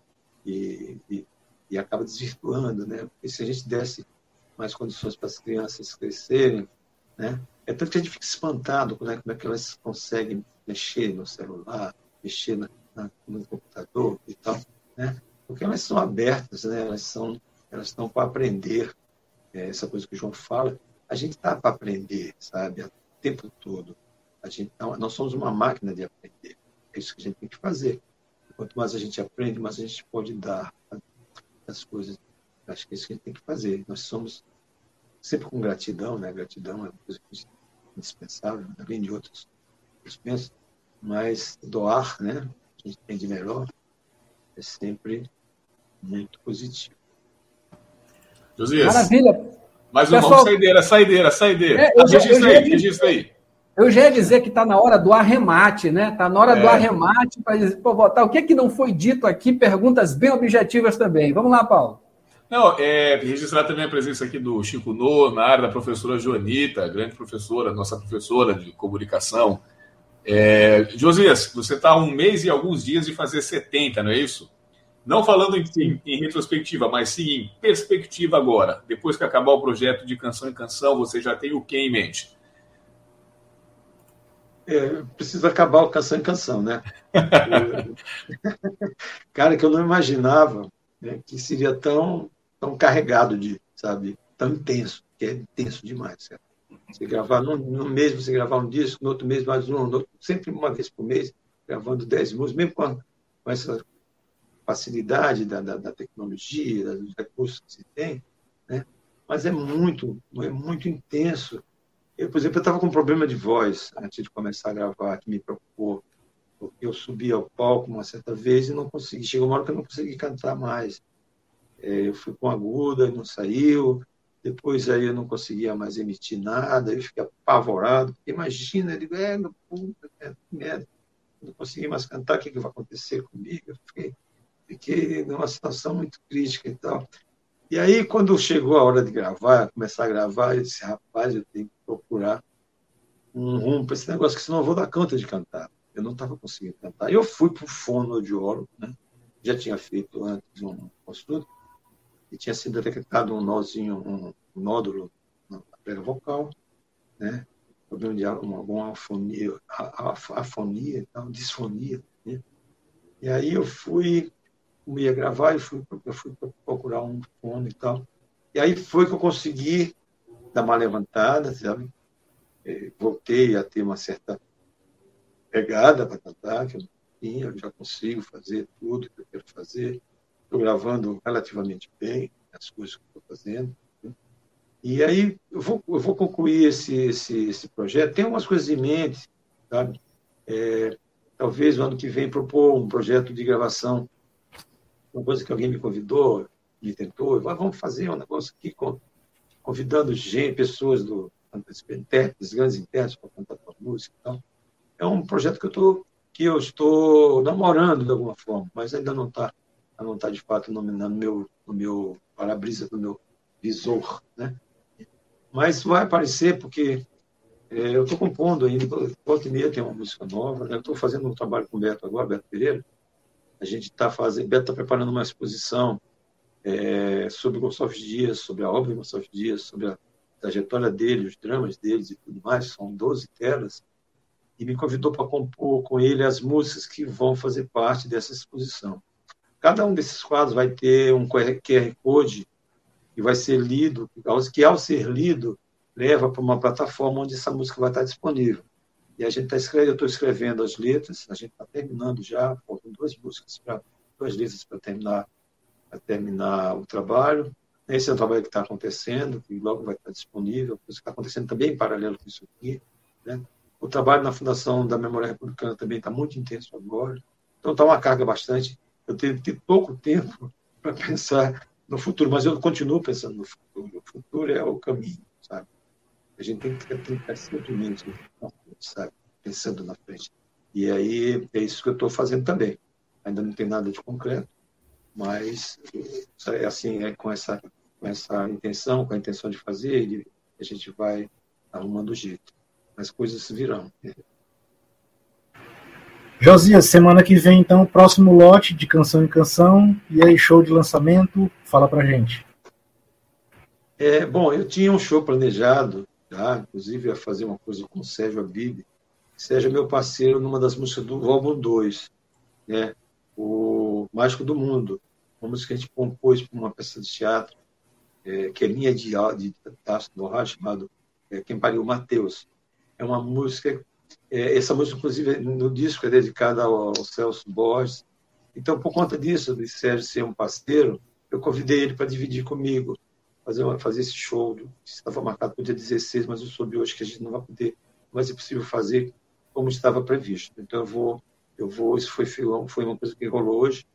e, e, e acaba desvirtuando, né? Porque se a gente desse mais condições para as crianças crescerem, né? É tanto que a gente fica espantado né, como é que elas conseguem mexer no celular, mexer na, na, no computador e tal, né? Porque elas são abertas, né? Elas são, elas estão para aprender. É, essa coisa que o João fala, a gente está para aprender, sabe? O tempo todo. A gente, nós somos uma máquina de aprender. É isso que a gente tem que fazer. Quanto mais a gente aprende, mais a gente pode dar as coisas. Acho que é isso que a gente tem que fazer. Nós somos sempre com gratidão, né? Gratidão é uma coisa indispensável, além de outros pensam, mas doar, né? A gente tem de melhor é sempre muito positivo. Josias. Maravilha. Mais uma Pessoal, saideira, saideira, saideira. É, eu, registra eu, eu, aí, registra aí. Eu já ia dizer que está na hora do arremate, né? Está na hora é. do arremate para dizer, pô, votar. O que, é que não foi dito aqui? Perguntas bem objetivas também. Vamos lá, Paulo. Não, é, registrar também a presença aqui do Chico No, na área da professora Joanita, grande professora, nossa professora de comunicação. É, Josias, você está um mês e alguns dias de fazer 70, não é isso? Não falando em, em, em, retrospectiva, mas sim em perspectiva agora. Depois que acabar o projeto de canção em canção, você já tem o que em mente? É, precisa acabar o canção em canção, né? (laughs) (laughs) Cara, que eu não imaginava né, que seria tão, tão carregado de, sabe, tão intenso, que é intenso demais. Cara. Você gravar num, mês, você gravar um disco, no outro mês mais um, outro, sempre uma vez por mês, gravando dez músicas, mesmo com, com essa facilidade da, da, da, tecnologia, dos recursos que se tem, né? mas é muito, é muito intenso eu, por exemplo, eu estava com um problema de voz antes de começar a gravar, que me preocupou. Porque eu subi ao palco uma certa vez e não consegui. Chegou uma hora que eu não consegui cantar mais. É, eu fui com aguda, não saiu. Depois aí eu não conseguia mais emitir nada. Eu fiquei apavorado. Imagina, eu digo, é, puta, é, merda. Não consegui mais cantar, o que, que vai acontecer comigo? Eu fiquei, fiquei numa situação muito crítica e tal. E aí, quando chegou a hora de gravar, começar a gravar, eu disse, rapaz, eu tenho que procurar um rumo para esse negócio, que senão eu vou dar conta de cantar. Eu não estava conseguindo cantar. Eu fui para o fonoaudiólogo, né? já tinha feito antes um estudo, e tinha sido detectado um nozinho, um nódulo na prega vocal, né? problema de uma, alguma afonia, afonia, então, disfonia. Né? E aí eu fui ia gravar e fui, eu fui procurar um fone e tal. E aí foi que eu consegui dar uma levantada, sabe? É, voltei a ter uma certa pegada para cantar, que eu eu já consigo fazer tudo que eu quero fazer. Estou gravando relativamente bem as coisas que estou fazendo. Né? E aí eu vou, eu vou concluir esse, esse, esse projeto. Tem umas coisas em mente, sabe? É, talvez no ano que vem propor um projeto de gravação uma coisa que alguém me convidou, me tentou, vamos fazer um negócio aqui convidando gente, pessoas do intérpretes, grandes intérpretes para cantar tua música e tal. É um projeto que eu estou que eu estou namorando de alguma forma, mas ainda não está não tá de fato no, no meu no meu para-brisa do meu visor, né? Mas vai aparecer porque é, eu estou compondo ainda, volta e meia tem uma música nova, eu estou fazendo um trabalho com o Beto agora, Beto Pereira, a gente está fazendo, Beto está preparando uma exposição é, sobre Gonçalves Dias, sobre a obra de Gonçalves Dias, sobre a trajetória dele, os dramas deles e tudo mais. São 12 telas. E me convidou para compor com ele as músicas que vão fazer parte dessa exposição. Cada um desses quadros vai ter um QR Code que vai ser lido, que ao ser lido, leva para uma plataforma onde essa música vai estar disponível. E a gente está escrevendo, eu estou escrevendo as letras, a gente está terminando já, faltam duas músicas para duas letras para terminar, terminar o trabalho. Esse é um trabalho que está acontecendo, que logo vai estar disponível, isso está acontecendo também em paralelo com isso aqui, né? O trabalho na Fundação da Memória Republicana também está muito intenso agora. Então está uma carga bastante. Eu tenho, tenho pouco tempo (laughs) para pensar no futuro, mas eu continuo pensando no futuro. O futuro é o caminho, sabe? A gente tem que, que estar simplesmente sabe? Pensando na frente. E aí é isso que eu estou fazendo também. Ainda não tem nada de concreto, mas é assim, é com essa, com essa intenção, com a intenção de fazer, a gente vai arrumando o jeito. As coisas virão. Josias, semana que vem, então, próximo lote de canção em canção, e aí show de lançamento, fala pra gente. É, bom, eu tinha um show planejado, já, inclusive ia fazer uma coisa com o Sérgio Abib, Sérgio é meu parceiro numa das músicas do álbum 2, né? o Mágico do Mundo, uma música que a gente compôs para uma peça de teatro, é, que é linha de, de Tasso Borracha, chamado é, Quem Pariu Mateus. É uma música é, essa música, inclusive, no disco é dedicada ao, ao, Celso Borges. Então, por conta disso, de Sérgio ser um parceiro, eu convidei ele para dividir comigo, fazer, uma, fazer esse show, que estava marcado para o dia 16, mas eu soube hoje que a gente não vai poder, vai ser possível fazer como estava previsto. Então, eu vou, eu vou isso foi, foi uma coisa que rolou hoje,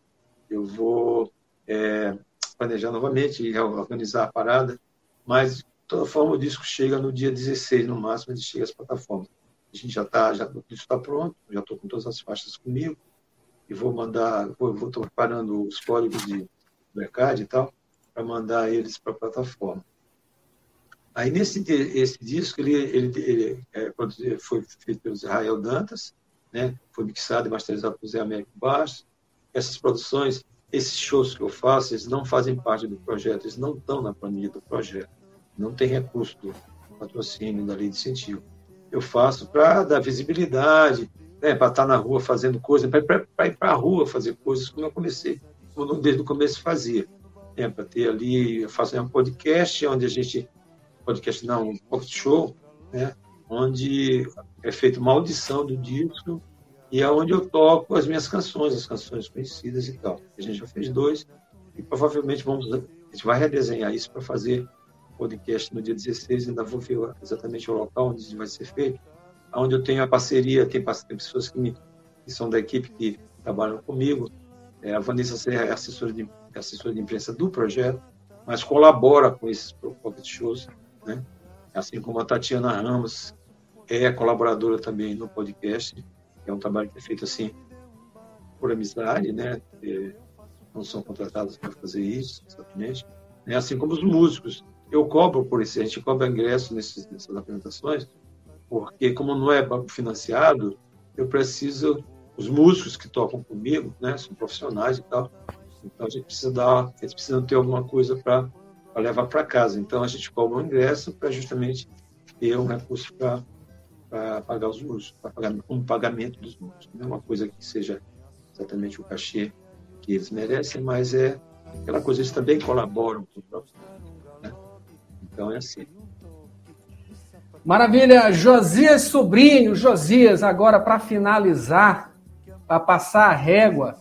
eu vou é, planejar novamente e organizar a parada, mas, de toda forma, o disco chega no dia 16, no máximo, ele chega às plataformas. A gente já está, já, está pronto, já estou com todas as faixas comigo e vou mandar, vou estou preparando os códigos de mercado e tal para mandar eles para a plataforma. Aí nesse esse disco ele, ele, ele é, foi feito pelo Israel Dantas, né? Foi mixado e masterizado por Zé Américo Bastos. Essas produções, esses shows que eu faço, eles não fazem parte do projeto, eles não estão na planilha do projeto. Não tem recurso do patrocínio da lei de incentivo eu faço para dar visibilidade, né, para estar tá na rua fazendo coisas, para ir para a rua fazer coisas como eu comecei, como desde o começo fazia. Né, para ter ali, eu faço um podcast, onde a gente, podcast não, um pocket show, né, onde é feita uma audição do disco e é onde eu toco as minhas canções, as canções conhecidas e tal. A gente já fez dois e provavelmente vamos, a gente vai redesenhar isso para fazer podcast no dia 16, ainda vou ver exatamente o local onde vai ser feito, onde eu tenho a parceria, tem, tem pessoas que, me, que, são da equipe que trabalham comigo, é, a Vanessa é assessora de, é assessora de imprensa do projeto, mas colabora com esses pocket shows, né? assim como a Tatiana Ramos é colaboradora também no podcast, é um trabalho que é feito assim por amizade, né? É, não são contratados para fazer isso, exatamente. É assim como os músicos eu cobro por isso, a gente cobra ingresso nesses, nessas apresentações, porque como não é financiado, eu preciso, os músicos que tocam comigo, né, são profissionais e tal, então a gente precisa dar, eles precisam ter alguma coisa para levar para casa. Então a gente cobra um ingresso para justamente ter um recurso para pagar os músicos, para pagar um pagamento dos músicos. Não é uma coisa que seja exatamente o cachê que eles merecem, mas é aquela coisa, eles também colaboram com o próprio então é assim. Maravilha, Josias Sobrinho, Josias, agora para finalizar, para passar a régua,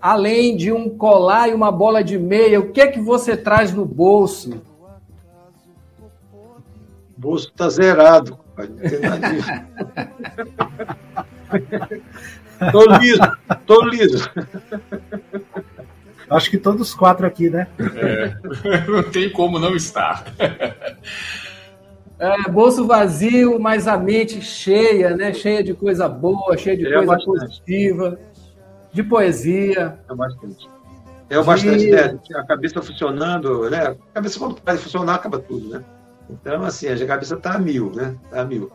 além de um colar e uma bola de meia, o que é que você traz no bolso? O bolso está zerado, compadre. Não tem nada disso. (laughs) tô liso, tô liso. Acho que todos quatro aqui, né? É, (laughs) não tem como não estar. É, bolso vazio, mas a mente cheia, né? Cheia de coisa boa, cheia de é coisa bastante. positiva, de poesia. É bastante. É bastante, de... né? A cabeça funcionando, né? A cabeça quando para de funcionar, acaba tudo, né? Então, assim, a cabeça está a mil, né? Está a mil.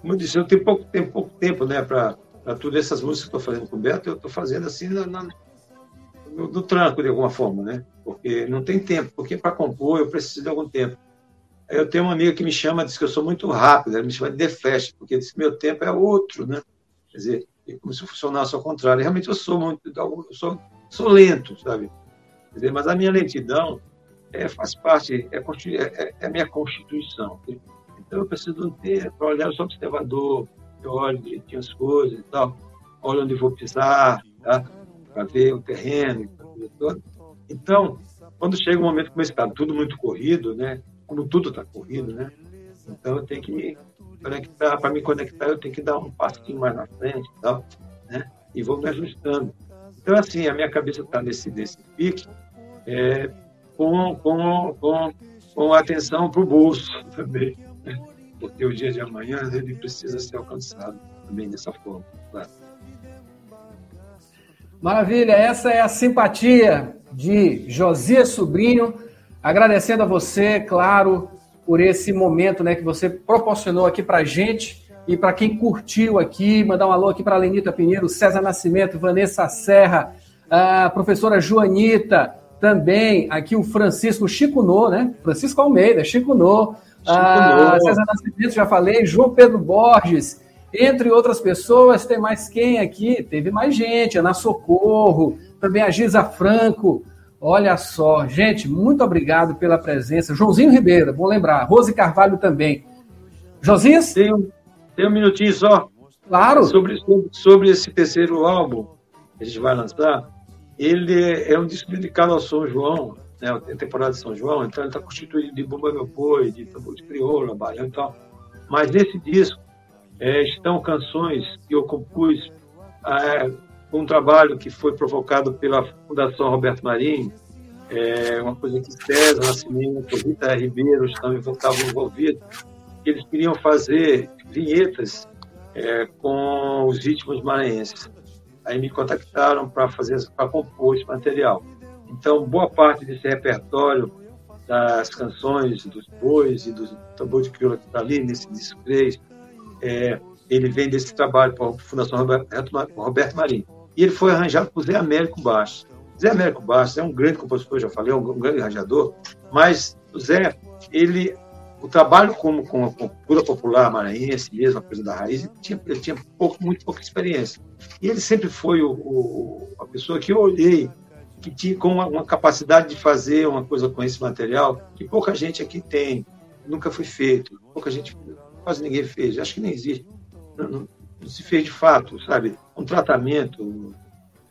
Como eu disse, eu tenho pouco tempo, pouco tempo né, para tudo essas músicas que estou fazendo com o Beto, eu estou fazendo assim na, na do, do tranco, de alguma forma, né? Porque não tem tempo, porque para compor eu preciso de algum tempo. Eu tenho uma amiga que me chama, diz que eu sou muito rápido, ela me chama de The Flash, porque diz que meu tempo é outro, né? Quer dizer, é como se funcionasse ao contrário. Realmente eu sou muito, eu sou, sou lento, sabe? Quer dizer, mas a minha lentidão é, faz parte, é, é, é a minha constituição. Então eu preciso tempo para olhar, eu sou observador, eu olho direitinho as coisas e tal, olho onde vou pisar, tá? Para ver o terreno. Então, quando chega um momento como esse, está tudo muito corrido, né? Como tudo está corrido, né? Então eu tenho que conectar, para me conectar, eu tenho que dar um passinho mais na frente e tal, né? E vou me ajustando. Então, assim, a minha cabeça está nesse, nesse pique é, com, com, com, com atenção para o bolso (laughs) também, né? porque o dia de amanhã ele precisa ser alcançado também dessa forma, claro. Maravilha, essa é a simpatia de Josias Sobrinho, agradecendo a você, claro, por esse momento né, que você proporcionou aqui para a gente. E para quem curtiu aqui, mandar um alô aqui para a Lenita Pinheiro, César Nascimento, Vanessa Serra, a professora Joanita, também aqui o Francisco Chico Nô, né? Francisco Almeida, Chico Nô, ah, César Nascimento, já falei, João Pedro Borges, entre outras pessoas, tem mais quem aqui? Teve mais gente, Ana Socorro, também a Giza Franco, Olha só, gente, muito obrigado pela presença. Joãozinho Ribeiro, bom lembrar. Rose Carvalho também. Josias? Tem um, tem um minutinho só. Claro. Sobre, sobre, sobre esse terceiro álbum que a gente vai lançar, ele é um disco dedicado ao São João, né, a temporada de São João, então ele está constituído de Bumba Meu Boi, de tambor de crioula, baiano e tal. Mas nesse disco é, estão canções que eu compus é, um trabalho que foi provocado pela Fundação Roberto Marinho, é uma coisa que César Nascimento, Rita Ribeiro estavam, estavam envolvidos, eles queriam fazer vinhetas é, com os ritmos maranhenses. Aí me contactaram para fazer, para compor esse material. Então, boa parte desse repertório das canções dos bois e do tambor de crioula que está ali nesse disco 3, é, ele vem desse trabalho para a Fundação Roberto, Roberto Marinho e ele foi arranjado por Zé Américo Bastos. Zé Américo Bastos é um grande compositor, já falei, é um grande arranjador, mas o Zé, ele, o trabalho como com a cultura popular maranhense mesmo, a coisa da raiz, ele tinha, ele tinha pouco, muito pouca experiência. E ele sempre foi o, o, a pessoa que eu olhei que tinha com uma, uma, capacidade de fazer uma coisa com esse material que pouca gente aqui tem, nunca foi feito, pouca gente, quase ninguém fez, acho que nem existe. Não, não, se fez de fato, sabe? Um tratamento,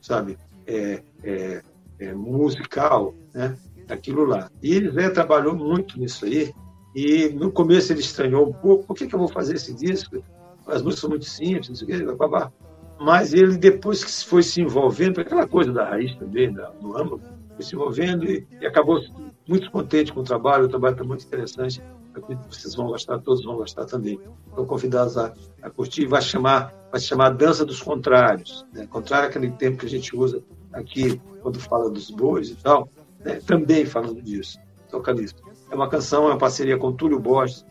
sabe? É, é, é, musical, né? Daquilo lá. E ele Zé trabalhou muito nisso aí. E no começo ele estranhou um pouco. Por que, que eu vou fazer esse disco? As músicas são muito simples, não sei o quê, babá. Mas ele, depois que foi se envolvendo, aquela coisa da raiz também, da, do âmbito, foi se envolvendo e, e acabou muito contente com o trabalho. O trabalho está muito interessante acredito que vocês vão gostar, todos vão gostar também. Estão convidados a, a curtir. Vai chamar, vai chamar Dança dos Contrários. Né? Contrário àquele tempo que a gente usa aqui quando fala dos bois e tal, né? também falando disso. Toca nisso. É uma canção, é uma parceria com Túlio Borges,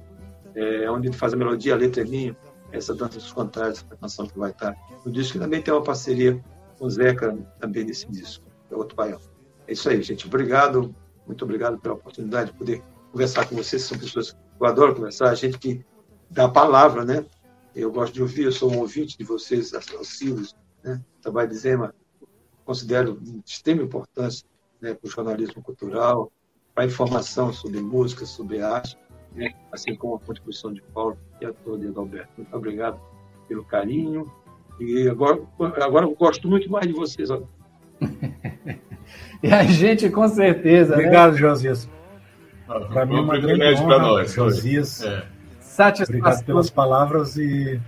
é, onde ele faz a melodia, a letra é minha. Essa Dança dos Contrários, essa canção que vai estar no disco, e também tem uma parceria com o Zeca também nesse disco, é outro baião. É isso aí, gente. Obrigado, muito obrigado pela oportunidade de poder conversar com vocês, são pessoas que eu adoro conversar, gente que dá a palavra, né? Eu gosto de ouvir, eu sou um ouvinte de vocês, auxílios, né? O trabalho de Zema considero de extrema importância né, para o jornalismo cultural, para a informação sobre música, sobre arte, né? assim como a contribuição de Paulo e a toda de Alberto. Muito obrigado pelo carinho. E agora, agora eu gosto muito mais de vocês. (laughs) e a gente, com certeza. Né? Obrigado, né? Josias. Para mim é uma grande honra, nós, Josias. É. Obrigado pelas palavras e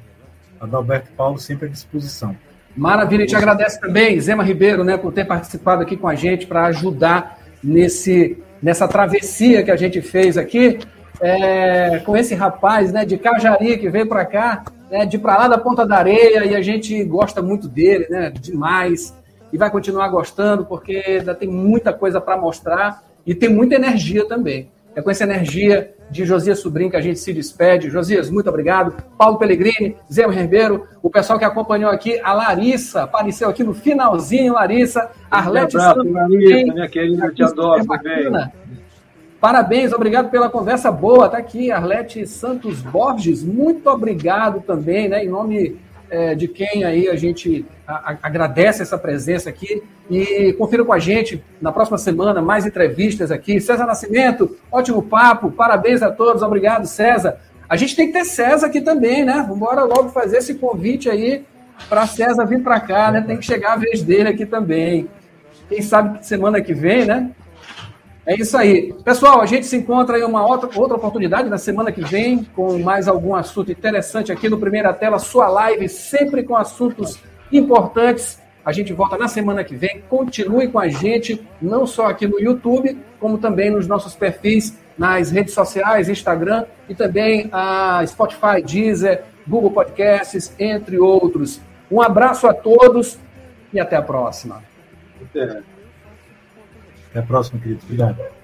Adalberto Paulo sempre à disposição. Maravilha, a gente agradece também, Zema Ribeiro, né, por ter participado aqui com a gente para ajudar nesse, nessa travessia que a gente fez aqui é, com esse rapaz né, de Cajari que veio para cá, né, de para lá da Ponta da Areia, e a gente gosta muito dele, né, demais, e vai continuar gostando porque ainda tem muita coisa para mostrar e tem muita energia também. É com essa energia de Josias Sobrinho que a gente se despede. Josias, muito obrigado. Paulo Pellegrini, Zé Ribeiro, o pessoal que acompanhou aqui, a Larissa, apareceu aqui no finalzinho, Larissa, Arlete Santos. minha querida, te adoro Parabéns, obrigado pela conversa boa. Está aqui, Arlete Santos Borges, muito obrigado também, né? Em nome é, de quem aí a gente a, a, agradece essa presença aqui. E confira com a gente na próxima semana mais entrevistas aqui. César Nascimento, ótimo papo, parabéns a todos, obrigado, César. A gente tem que ter César aqui também, né? Vamos logo fazer esse convite aí para César vir para cá, né? Tem que chegar a vez dele aqui também. Quem sabe semana que vem, né? É isso aí. Pessoal, a gente se encontra em uma outra, outra oportunidade na semana que vem com mais algum assunto interessante aqui no Primeira Tela, sua live, sempre com assuntos importantes. A gente volta na semana que vem. Continue com a gente, não só aqui no YouTube, como também nos nossos perfis nas redes sociais, Instagram e também a Spotify, Deezer, Google Podcasts, entre outros. Um abraço a todos e até a próxima. Até. Até a próxima, querido. Obrigado.